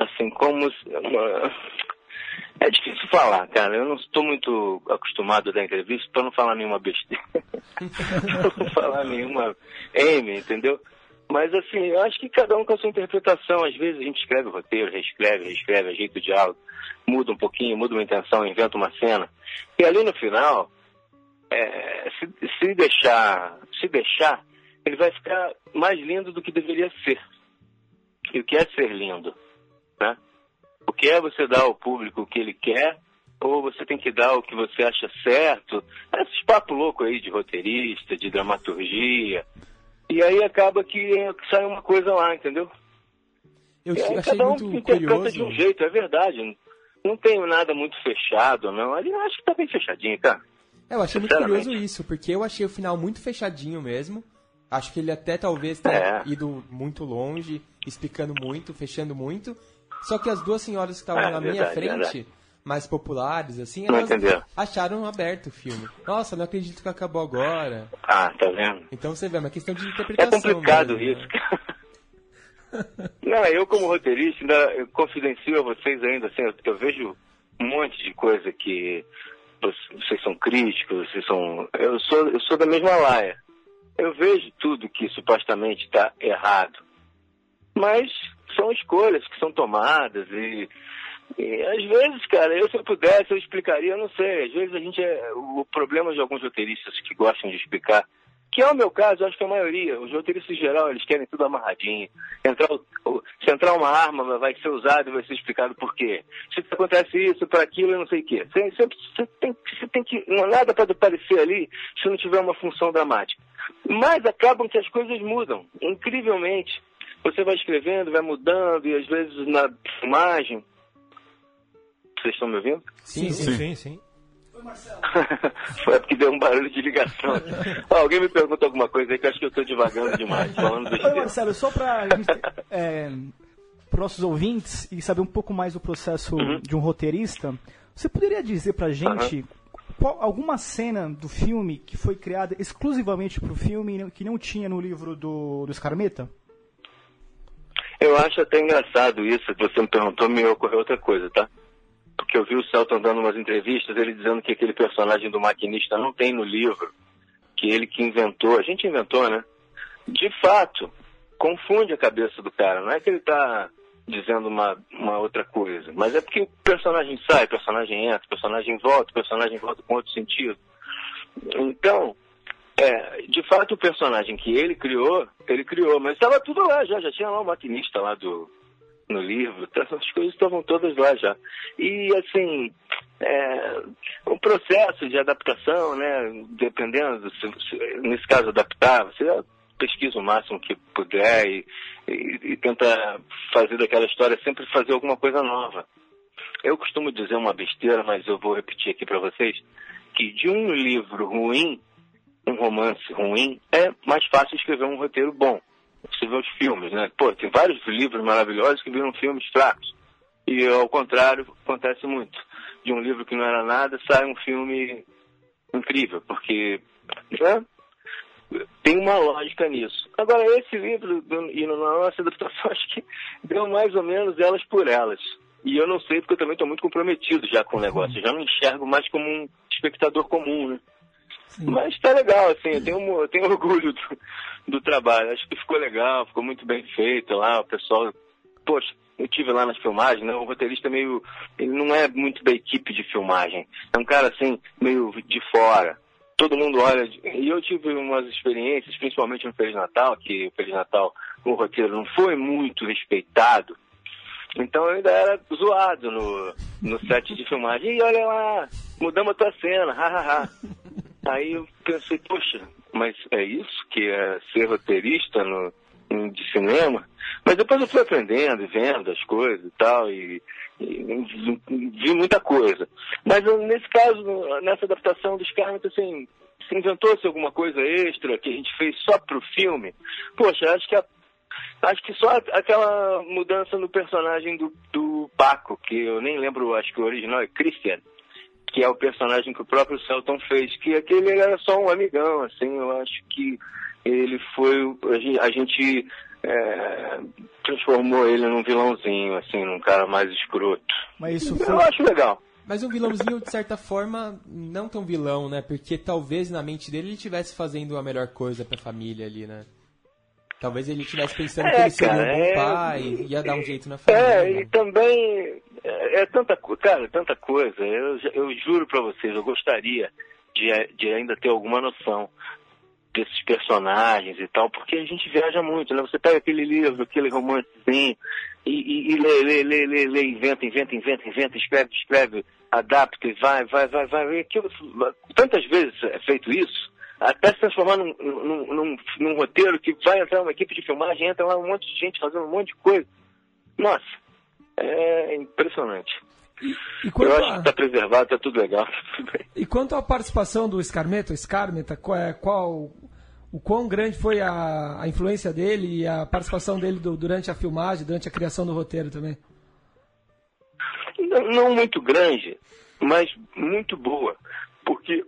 Assim, como. Uma, é difícil falar, cara. Eu não estou muito acostumado a dar entrevista para não falar nenhuma besteira. não falar nenhuma M, entendeu? Mas assim, eu acho que cada um com a sua interpretação. Às vezes a gente escreve o roteiro, reescreve, reescreve, ajeita o diálogo, muda um pouquinho, muda uma intenção, inventa uma cena. E ali no final, é, se, se deixar, se deixar, ele vai ficar mais lindo do que deveria ser. E o que é ser lindo, né? O que é você dar ao público o que ele quer, ou você tem que dar o que você acha certo. Esses papos loucos aí de roteirista, de dramaturgia. E aí acaba que sai uma coisa lá, entendeu? Eu aí, achei cada um muito interpreta curioso. de um jeito, é verdade. Não tenho nada muito fechado, não. Ali eu acho que tá bem fechadinho, cara. É, eu achei muito curioso isso, porque eu achei o final muito fechadinho mesmo. Acho que ele até talvez tenha é. ido muito longe, explicando muito, fechando muito. Só que as duas senhoras que estavam é, na verdade, minha frente, verdade. mais populares, assim, elas acharam aberto o filme. Nossa, não acredito que acabou agora. Ah, tá vendo? Então você vê, é uma questão de interpretação. É complicado mesmo, isso, né? Não, eu como roteirista, ainda confidencio a vocês ainda, assim, eu, eu, vejo um monte de coisa que vocês são críticos, vocês são. Eu sou, eu sou da mesma laia. eu vejo tudo que supostamente está errado. Mas são escolhas que são tomadas e, e, às vezes, cara, eu se eu pudesse, eu explicaria, eu não sei. Às vezes a gente é. O problema de alguns roteiristas que gostam de explicar, que é o meu caso, acho que a maioria, os roteiristas em geral, eles querem tudo amarradinho. Entrar, se entrar uma arma, vai ser usada e vai ser explicado por quê. Se acontece isso, para aquilo, eu não sei o quê. Você- você tem, você tem que. Não, nada pode aparecer ali se não tiver uma função dramática. Mas acabam que as coisas mudam, incrivelmente. Você vai escrevendo, vai mudando, e às vezes na filmagem. Vocês estão me ouvindo? Sim, sim, sim. sim. Foi porque deu um barulho de ligação. Ó, alguém me pergunta alguma coisa aí que eu acho que eu tô devagando demais, falando Oi. Marcelo, só para é, os nossos ouvintes e saber um pouco mais do processo Uhum. de um roteirista, você poderia dizer pra gente qual- alguma cena do filme que foi criada exclusivamente pro filme e não- que não tinha no livro do, do Scarmeta? Eu acho até engraçado isso, que você me perguntou, me ocorreu outra coisa, tá? Porque eu vi o Celton dando umas entrevistas, ele dizendo que aquele personagem do maquinista não tem no livro, que ele que inventou, a gente inventou, né? De fato, confunde a cabeça do cara, não é que ele tá dizendo uma, uma outra coisa, mas é porque o personagem sai, o personagem entra, o personagem volta, o personagem volta com outro sentido. Então, é, de fato, o personagem que ele criou, ele criou, mas estava tudo lá já, já tinha lá o maquinista lá do no livro, tá, as coisas estavam todas lá já. E assim, é, o processo de adaptação, né, dependendo, se, se- nesse caso adaptar, você pesquisa o máximo que puder e, e, e tenta fazer daquela história sempre fazer alguma coisa nova. Eu costumo dizer uma besteira, mas eu vou repetir aqui para vocês, que de um livro ruim um romance ruim, é mais fácil escrever um roteiro bom. Você vê os filmes, né? Pô, tem vários livros maravilhosos que viram filmes fracos. E ao contrário, acontece muito. De um livro que não era nada, sai um filme incrível, porque né? tem uma lógica nisso. Agora, esse livro, e na nossa adaptação, acho que deu mais ou menos elas por elas. E eu não sei, porque eu também estou muito comprometido já com o negócio. Eu já não enxergo mais como um espectador comum, né? Mas tá legal, assim, eu tenho, eu tenho orgulho do, do trabalho. Acho que ficou legal, ficou muito bem feito lá, o pessoal. Poxa, eu tive lá nas filmagens, né? O roteirista é meio. Ele não é muito da equipe de filmagem. É um cara assim, meio de fora. Todo mundo olha. E eu tive umas experiências, principalmente no Feliz Natal, que o Feliz Natal, o roteiro não foi muito respeitado. Então eu ainda era zoado no, no set de filmagem. E olha lá, mudamos a tua cena, hahaha. Aí eu pensei, poxa, mas é isso que é ser roteirista no, de cinema? Mas depois eu fui aprendendo e vendo as coisas e tal, e, e vi muita coisa. Mas nesse caso, nessa adaptação do Scarlet, assim, se inventou-se alguma coisa extra que a gente fez só pro filme. Poxa, acho que a Acho que só aquela mudança no personagem do, do Paco, que eu nem lembro, acho que o original é Christian, que é o personagem que o próprio Celton fez, que aquele era só um amigão, assim, eu acho que ele foi, a gente, a gente, é, transformou ele num vilãozinho, assim, num cara mais escroto. Mas isso Eu acho legal. Mas um vilãozinho, de certa forma, não tão vilão, né? Porque talvez na mente dele ele estivesse fazendo a melhor coisa pra família ali, né? Talvez ele estivesse pensando É, que ele seria um cara, bom é- pai, ia dar um jeito na família. É, e também é, é tanta coisa, cara, tanta coisa. Eu, eu juro pra vocês, eu gostaria de, de ainda ter alguma noção desses personagens e tal, porque a gente viaja muito, né? Você pega aquele livro, aquele romancezinho, e, e, e lê, lê, lê, lê, lê, inventa, inventa, inventa, inventa, escreve, escreve, adapta e vai, vai, vai, vai. Aquilo, tantas vezes é feito isso, até se transformar num, num, num, num roteiro que vai entrar uma equipe de filmagem, entra lá um monte de gente fazendo um monte de coisa. Nossa, é impressionante. E quanto, Eu acho que está preservado, está tudo legal, tudo e quanto à participação do Scarmeta, o Scarmeta, qual, é- qual- o quão grande foi a, a influência dele e a participação dele do- durante a filmagem, durante a criação do roteiro também? Não, não muito grande, mas muito boa. Porque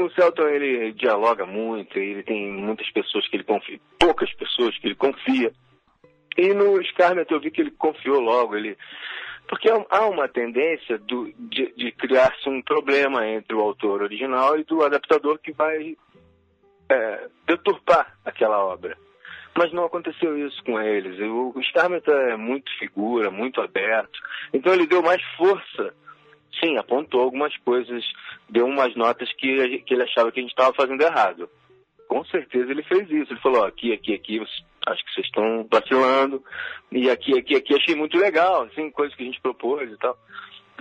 o Celton ele dialoga muito, ele tem muitas pessoas que ele confia, poucas pessoas que ele confia. E no Scarmet eu vi que ele confiou logo, ele porque há uma tendência do- de, de criar-se um problema entre o autor original e do adaptador que vai é, deturpar aquela obra. Mas não aconteceu isso com eles. O, o é muito figura, muito aberto. Então ele deu mais força. Sim, apontou algumas coisas, deu umas notas que, que ele achava que a gente estava fazendo errado. Com certeza ele fez isso. Ele falou, aqui, aqui, aqui, acho que vocês estão vacilando. E aqui, aqui, aqui, achei muito legal, assim, coisas que a gente propôs e tal.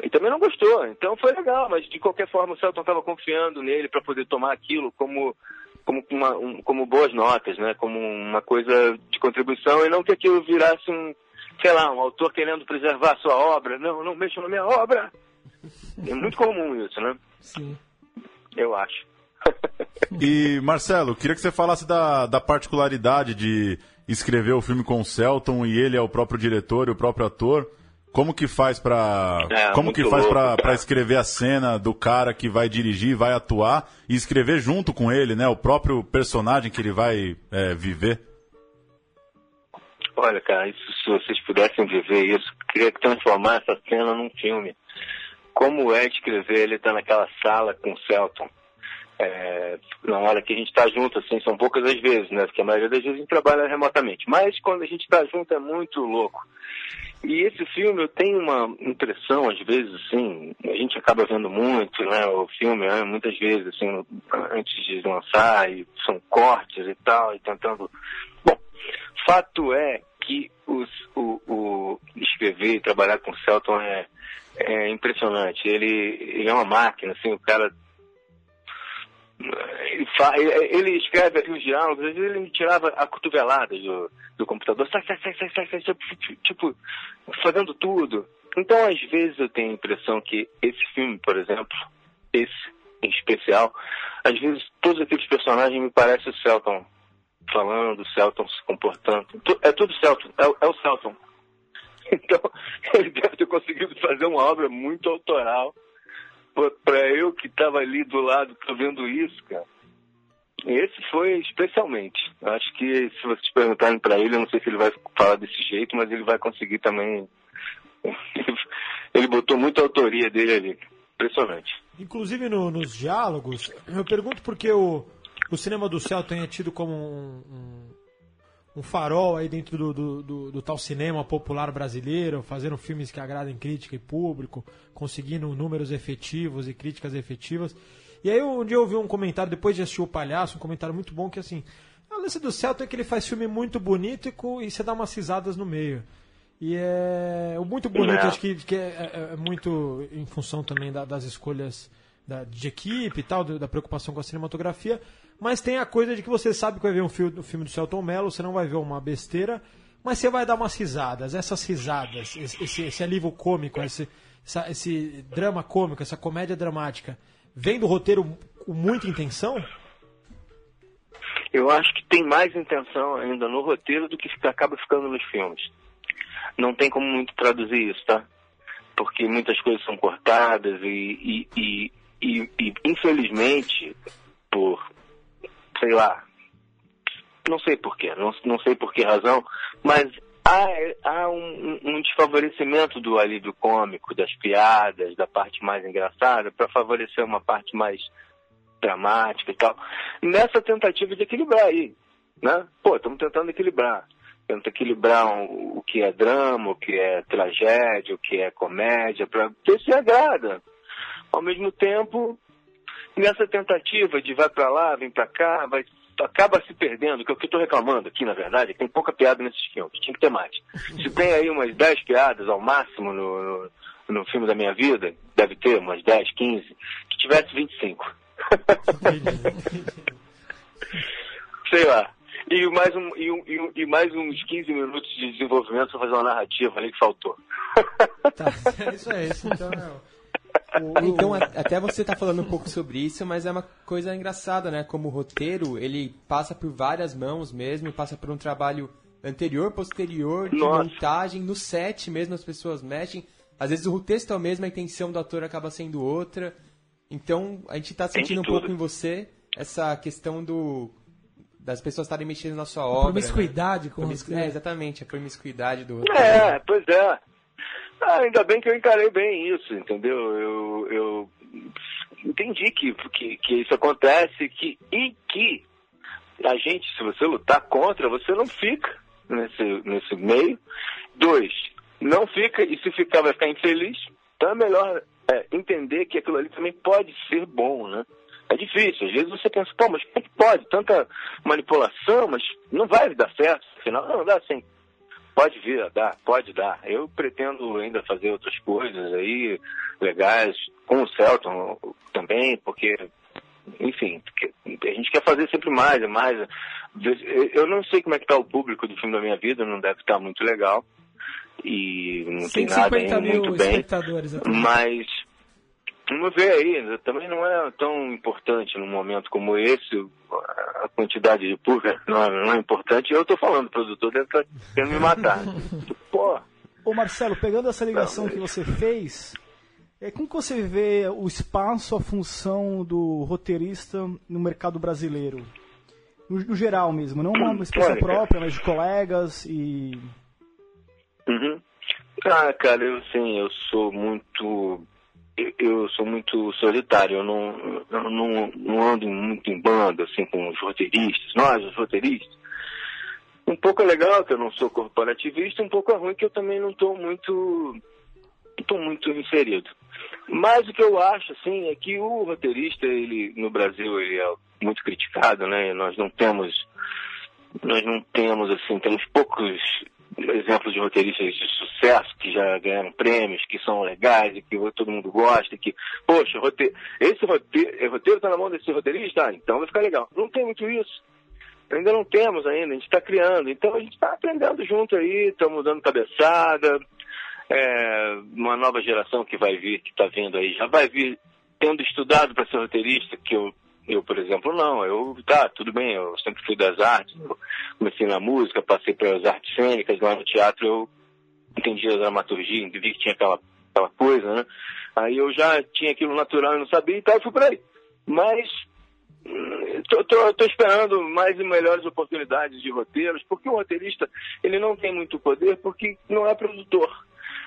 E também não gostou, então foi legal, mas de qualquer forma o Celton estava confiando nele para poder tomar aquilo como como, uma, um- como boas notas, né? Como uma coisa de contribuição e não que aquilo virasse um, sei lá, um autor querendo preservar a sua obra. Não, não mexam na minha obra. É muito comum isso, né? Sim. Eu acho. E, Marcelo, queria que você falasse da, da particularidade de escrever o filme com o Celton e ele é o próprio diretor e o próprio ator. Como que faz pra É, como que faz pra escrever a cena do cara que vai dirigir, vai atuar e escrever junto com ele, né? O próprio personagem que ele vai é, viver. Olha, cara, isso, se vocês pudessem viver isso, queria transformar essa cena num filme. Como é escrever ele tá naquela sala com o Celton? É, na hora que a gente está junto, assim, são poucas as vezes, né? Porque a maioria das vezes a gente trabalha remotamente. Mas quando a gente está junto é muito louco. E esse filme eu tenho uma impressão, às vezes, assim, a gente acaba vendo muito, né, o filme, né, muitas vezes, assim, antes de lançar, e são cortes e tal, e tentando. Bom, fato é que os, o, o escrever e trabalhar com o Celton é, é impressionante. Ele, ele é uma máquina, assim, o cara ele, escreve ali os diálogos, às vezes ele me tirava a cotovelada do, do computador, sai, sai, sai, sai, sai, sai, sai, tipo, fazendo tudo. Então, às vezes eu tenho a impressão que esse filme, por exemplo, esse em especial, às vezes todos aqueles personagens me parecem o Celton falando, o Celton se comportando. É tudo Celton, é, é o Celton. Então, ele deve ter conseguido fazer uma obra muito autoral para eu que estava ali do lado, tô vendo isso, cara. Esse foi especialmente. Acho que se vocês perguntarem para ele, eu não sei se ele vai falar desse jeito, mas ele vai conseguir também. ele botou muita autoria dele ali. Impressionante. Inclusive no- nos diálogos, eu pergunto porque o, o cinema do céu tem tido como um, um, um farol aí dentro do, do, do- do tal cinema popular brasileiro, fazendo filmes que agradem crítica e público, conseguindo números efetivos e críticas efetivas. E aí um dia eu ouvi um comentário, depois de assistir o Palhaço, um comentário muito bom que assim, a lance do Celto é que ele faz filme muito bonito e, e você dá umas risadas no meio. E é o muito bonito, É. acho que, que é, é- é muito em função também da- das escolhas da- de equipe e tal, da preocupação com a cinematografia. Mas tem a coisa de que você sabe que vai ver um filme, um filme do Celton Mello, você não vai ver uma besteira, mas você vai dar umas risadas. Essas risadas, esse, esse, esse alívio cômico, esse, essa- esse drama cômico, essa comédia dramática, vem do roteiro com muita intenção? Eu acho que tem mais intenção ainda no roteiro do que acaba ficando nos filmes. Não tem como muito traduzir isso, tá? Porque muitas coisas são cortadas e, e, e- e, infelizmente, por, sei lá, não sei porquê, não, não sei por que razão, mas há, há um, um desfavorecimento do alívio cômico, das piadas, da parte mais engraçada, para favorecer uma parte mais dramática e tal. Nessa tentativa de equilibrar aí, né? Pô, estamos tentando equilibrar. Tenta equilibrar um- o que é drama, o que é tragédia, o que é comédia, para ver se agrada. Ao mesmo tempo, nessa tentativa de vai para lá, vem para cá, vai, acaba se perdendo, que é o que eu estou reclamando aqui, na verdade, é que tem pouca piada nesses filmes, tinha que ter mais. Se tem aí umas 10 piadas ao máximo no, no, no filme da minha vida, deve ter umas 10, 15, que tivesse 25. Sei lá. E mais, um, e, um- e um- e mais uns 15 minutos de desenvolvimento para fazer uma narrativa ali que faltou. É isso aí, isso então é. Então, a- até você tá falando um pouco sobre isso, mas é uma coisa engraçada, né? Como o roteiro, ele passa por várias mãos mesmo, passa por um trabalho anterior, posterior, de Nossa. montagem, no set mesmo as pessoas mexem. Às vezes o texto é o mesmo, a intenção do ator acaba sendo outra. Então, a gente tá de sentindo um tudo. pouco em você essa questão do das pessoas estarem mexendo na sua obra. promiscuidade né? com Promiscu- É, exatamente, a promiscuidade do roteiro. É, pois é. Ah, ainda bem que eu encarei bem isso, entendeu? Eu, eu entendi que, que, que isso acontece que, e que a gente, se você lutar contra, você não fica nesse, nesse meio. Dois, não fica, e se ficar vai ficar infeliz. Então é melhor é, entender que aquilo ali também pode ser bom, né? É difícil. Às vezes você pensa, pô, mas como que pode? Tanta manipulação, mas não vai dar certo. Afinal, não, dá sim. Pode vir a dar, pode dar. Eu pretendo ainda fazer outras coisas aí legais com o Celton também, porque, enfim, a gente quer fazer sempre mais e mais. Eu não sei como é que está o público do filme da minha vida, não deve estar muito legal. E não tem nada ainda muito bem. Mas Vamos ver aí, também não é tão importante num momento como esse, a quantidade de público não é, não é importante. Eu estou falando, o produtor deve estar querendo me matar. Pô. Ô Marcelo, pegando essa ligação não, que você fez, é, como que você vê o espaço, a função do roteirista no mercado brasileiro? No, no geral mesmo, não uma experiência Olha, própria, mas de colegas e. Uhum. Ah, cara, eu sim, eu sou muito eu sou muito solitário, eu não, eu não, não ando muito em banda, assim, com os roteiristas, nós, os roteiristas. Um pouco é legal que eu não sou corporativista, um pouco é ruim que eu também não estou muito, estou muito inserido. Mas o que eu acho, assim, é que o roteirista, ele, no Brasil, ele é muito criticado, né? Nós não temos, nós não temos, assim, temos poucos exemplos de roteiristas de sucesso que já ganharam prêmios, que são legais e que todo mundo gosta, que, poxa, roteiro, esse roteiro, roteiro está na mão desse roteirista, ah, então vai ficar legal. Não tem muito isso. Ainda não temos ainda, a gente está criando. Então a gente está aprendendo junto aí, estamos dando cabeçada. É, uma nova geração que vai vir, que está vindo aí, já vai vir tendo estudado para ser roteirista, que eu eu, por exemplo, não. Eu, tá, tudo bem, eu sempre fui das artes. comecei na música, passei pelas artes cênicas, lá no teatro eu entendi a dramaturgia, vi que tinha aquela, aquela coisa, né? Aí eu já tinha aquilo natural e não sabia, então eu fui por aí. Mas hum, tô, tô, tô, esperando mais e melhores oportunidades de roteiros, porque o roteirista ele não tem muito poder, porque não é produtor.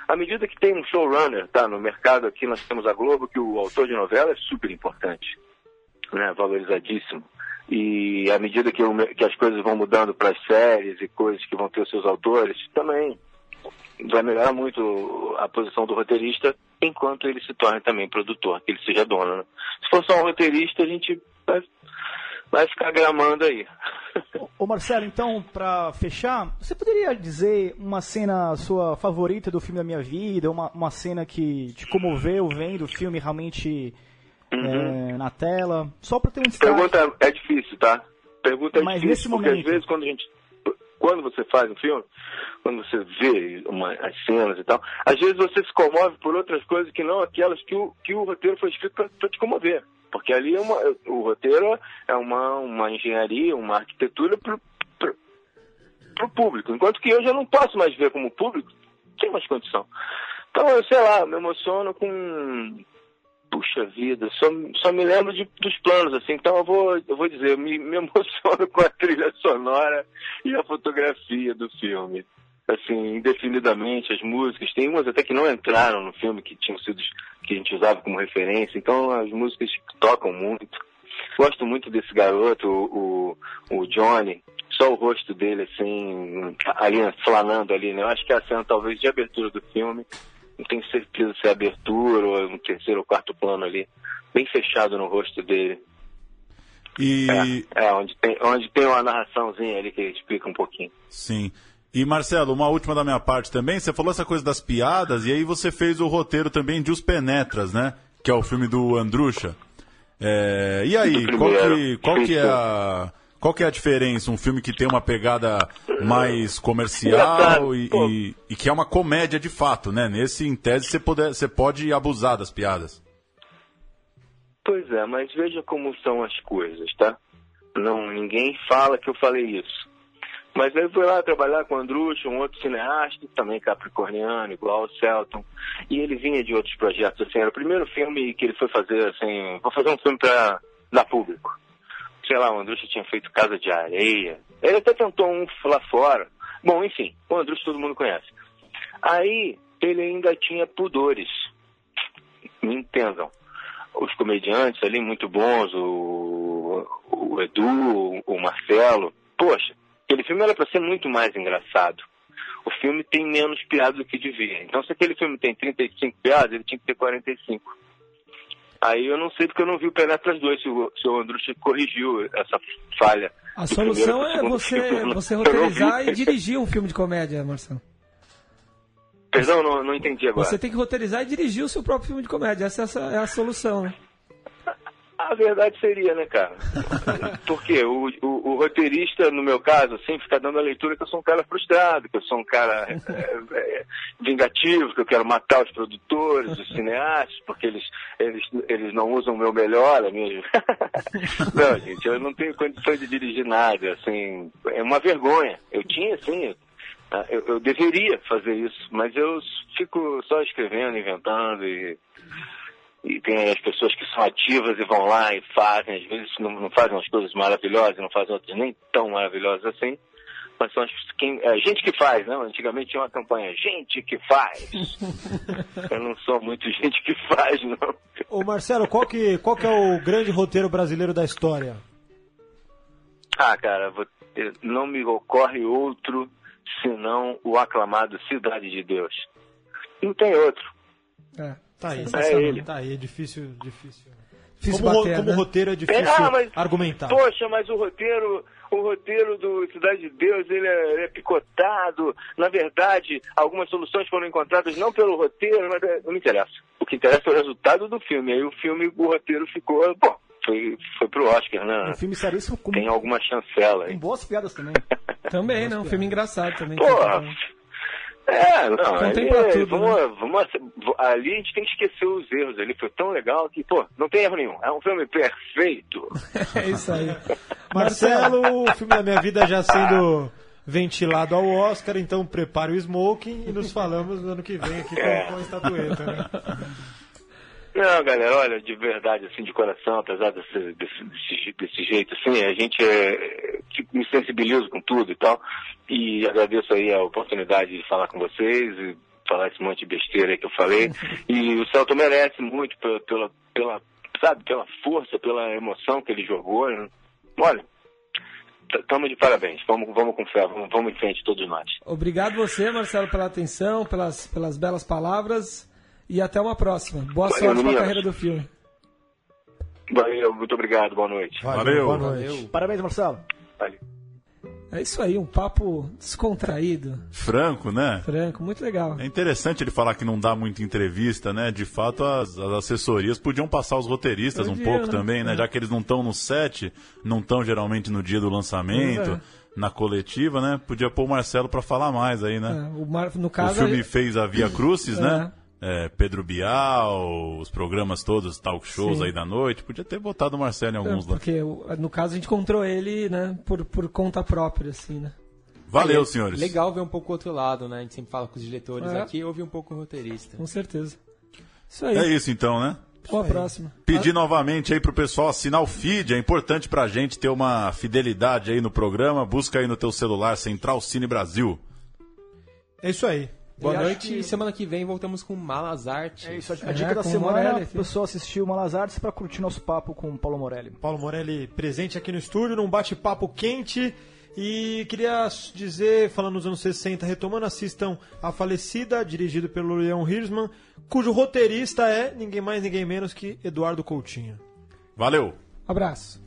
À medida que tem um showrunner, tá, no mercado aqui nós temos a Globo, que o autor de novela é super importante né, valorizadíssimo. E à medida que, que as coisas vão mudando para as séries e coisas que vão ter os seus autores, também vai melhorar muito a posição do roteirista enquanto ele se torne também produtor, que ele seja dono. Né? Se for só um roteirista, a gente vai, vai ficar gramando aí. Ô Marcelo, então, para fechar, você poderia dizer uma cena sua favorita do filme da minha vida, uma, uma cena que te comoveu vendo o filme realmente uhum. é, na tela, só para ter um destaque. Pergunta é difícil, tá? Pergunta é Mas difícil, porque momento... às vezes quando a gente quando você faz um filme, quando você vê uma, as cenas e tal, às vezes você se comove por outras coisas que não aquelas que o, que o roteiro foi escrito para te comover. Porque ali é uma, o roteiro é uma, uma engenharia, uma arquitetura para o público. Enquanto que eu já não posso mais ver como público, tem mais condição. Então, eu sei lá, me emociono com puxa vida, só, só me lembro de, dos planos, assim, então eu vou, eu vou dizer, me, me emociono com a trilha sonora e a fotografia do filme. Assim, indefinidamente, as músicas, tem umas até que não entraram no filme, que tinham sido, que a gente usava como referência, então as músicas tocam muito. Gosto muito desse garoto, o, o, o Johnny, só o rosto dele, assim, ali, flanando ali, né? Eu acho que é a cena, talvez, de abertura do filme não tenho certeza se é abertura ou um terceiro ou quarto plano ali, bem fechado no rosto dele. E... É, é onde, tem, onde tem uma narraçãozinha ali que explica um pouquinho. Sim. E Marcelo, uma última da minha parte também, você falou essa coisa das piadas e aí você fez o roteiro também de Os Penetras, né? Que é o filme do Andrucha. É... E aí, qual que, qual que é a qual que é a diferença? Um filme que tem uma pegada mais comercial e, e, e, que é uma comédia de fato, né? Nesse, em tese, você, pode, você pode abusar das piadas. Pois é, mas veja como são as coisas, tá? Não, ninguém fala que eu falei isso. Mas aí fui lá trabalhar com o Andrucho, um outro cineasta, também capricorniano, igual o Celton. E ele vinha de outros projetos, assim, era o primeiro filme que ele foi fazer, assim, vou fazer um filme para dar público sei lá, o Andrucha tinha feito Casa de Areia. Ele até tentou um lá fora. Bom, enfim, o Andrucha todo mundo conhece. Aí ele ainda tinha pudores. Me entendam. Os comediantes ali muito bons, o o, Edu, o Marcelo. Poxa, aquele filme era para ser muito mais engraçado. O filme tem menos piadas do que devia. Então, se aquele filme tem 35 piadas, ele tinha que ter 45. Aí eu não sei porque eu não vi o Penetras 2, se o, se o Andrucci corrigiu essa falha. A solução é você, filme. você roteirizar e dirigir um filme de comédia, Marcelo. Perdão, não, não entendi agora. Você tem que roteirizar e dirigir o seu próprio filme de comédia. Essa, essa é a solução, né? A verdade seria, né, cara? Porque o, o, o roteirista, no meu caso, assim, fica dando a leitura que eu sou um cara frustrado, que eu sou um cara é, é, vingativo, que eu quero matar os produtores, os cineastas, porque eles, eles, eles não usam o meu melhor, a minha... não, gente, eu não tenho condição de dirigir nada, assim, é uma vergonha. Eu tinha, assim, eu, eu deveria fazer isso, mas eu fico só escrevendo, inventando e e tem as pessoas que são ativas e vão lá e fazem, às vezes não, não fazem umas coisas maravilhosas, não fazem outras nem tão maravilhosas assim, mas são as, quem, é, gente que faz, né? Antigamente tinha uma campanha, gente que faz. Eu não sou muito gente que faz, não. Ô Marcelo, qual que, qual que é o grande roteiro brasileiro da história? Ah, cara, vou- não me ocorre outro senão o aclamado Cidade de Deus. Não tem outro. É. Tá aí, É ele. tá aí, é difícil, difícil. Difícil como bater, como né? roteiro é difícil Ah, mas- argumentar. Poxa, mas o roteiro, o roteiro do Cidade de Deus, ele é, ele é picotado. Na verdade, algumas soluções foram encontradas não pelo roteiro, mas é- não me interessa. O que interessa é o resultado do filme. Aí o filme, o roteiro ficou, bom, foi, foi pro Oscar, né? Um filme seríssimo com, Tem alguma chancela com aí. boas piadas também. Também, né? Um filme engraçado também. Porra, É, não, Não tem ali, pra tudo, vamos, vamos, ali a gente tem que esquecer os erros. Ali foi tão legal que, pô, não tem erro nenhum. É um filme perfeito. É isso aí. Marcelo, o filme da minha vida já sendo ventilado ao Oscar, então prepare o smoking e nos falamos no ano que vem aqui com, É. com a estatueta. Né? Não, galera, olha, de verdade, assim, de coração, apesar desse, desse, desse, desse jeito, assim, a gente é, tipo, me sensibilizo com tudo e tal. E agradeço aí a oportunidade de falar com vocês e falar esse monte de besteira aí que eu falei. E o Celto merece muito pela, pela, pela sabe, pela força, pela emoção que ele jogou. né? Olha, estamos de parabéns. Vamos, vamos com fé, vamos, vamos em frente todos nós. Obrigado você, Marcelo, pela atenção, pelas, pelas belas palavras. E até uma próxima. Boa Valeu, sorte com a carreira do filme. Valeu, muito obrigado, boa noite. Valeu. Boa noite. Parabéns, Marcelo. Valeu. É isso aí, um papo descontraído, Franco, né? franco, muito legal. É interessante ele falar que não dá muita entrevista, né? De fato, as, as assessorias podiam passar os roteiristas um Podiam, pouco né? também, né? É. Já que eles não estão no set, não estão geralmente no dia do lançamento, é. na coletiva, né? Podia pôr o Marcelo pra falar mais aí, né? É, o Mar- no O caso, filme ele- fez a Via Crucis, né? É, Pedro Bial, os programas todos, talk shows Sim. aí da noite. Podia ter botado o Marcelo em alguns lá. porque o- no caso a gente encontrou ele, né, por, por conta própria, assim, né? Valeu, É senhores. Legal ver um pouco o outro lado, né? A gente sempre fala com os diretores É. aqui, ouvir um pouco o roteirista. Com certeza. Isso aí. É isso então, né? Até a próxima. Pedir novamente aí pro pessoal assinar o feed, é importante pra gente ter uma fidelidade aí no programa. Busca aí no teu celular Central Cine Brasil. É isso aí. Boa E noite que- e semana que vem voltamos com Malas Arte. É isso, a É, dica da o semana Morelli é aqui. a pessoa assistir o Malas Artes para curtir nosso papo com o Paulo Morelli. Paulo Morelli presente aqui no estúdio, num bate-papo quente. E queria dizer, falando nos anos 60, retomando, assistam A Falecida, dirigido pelo Leon Hirschman, cujo roteirista é ninguém mais, ninguém menos que Eduardo Coutinho. Valeu! Abraço.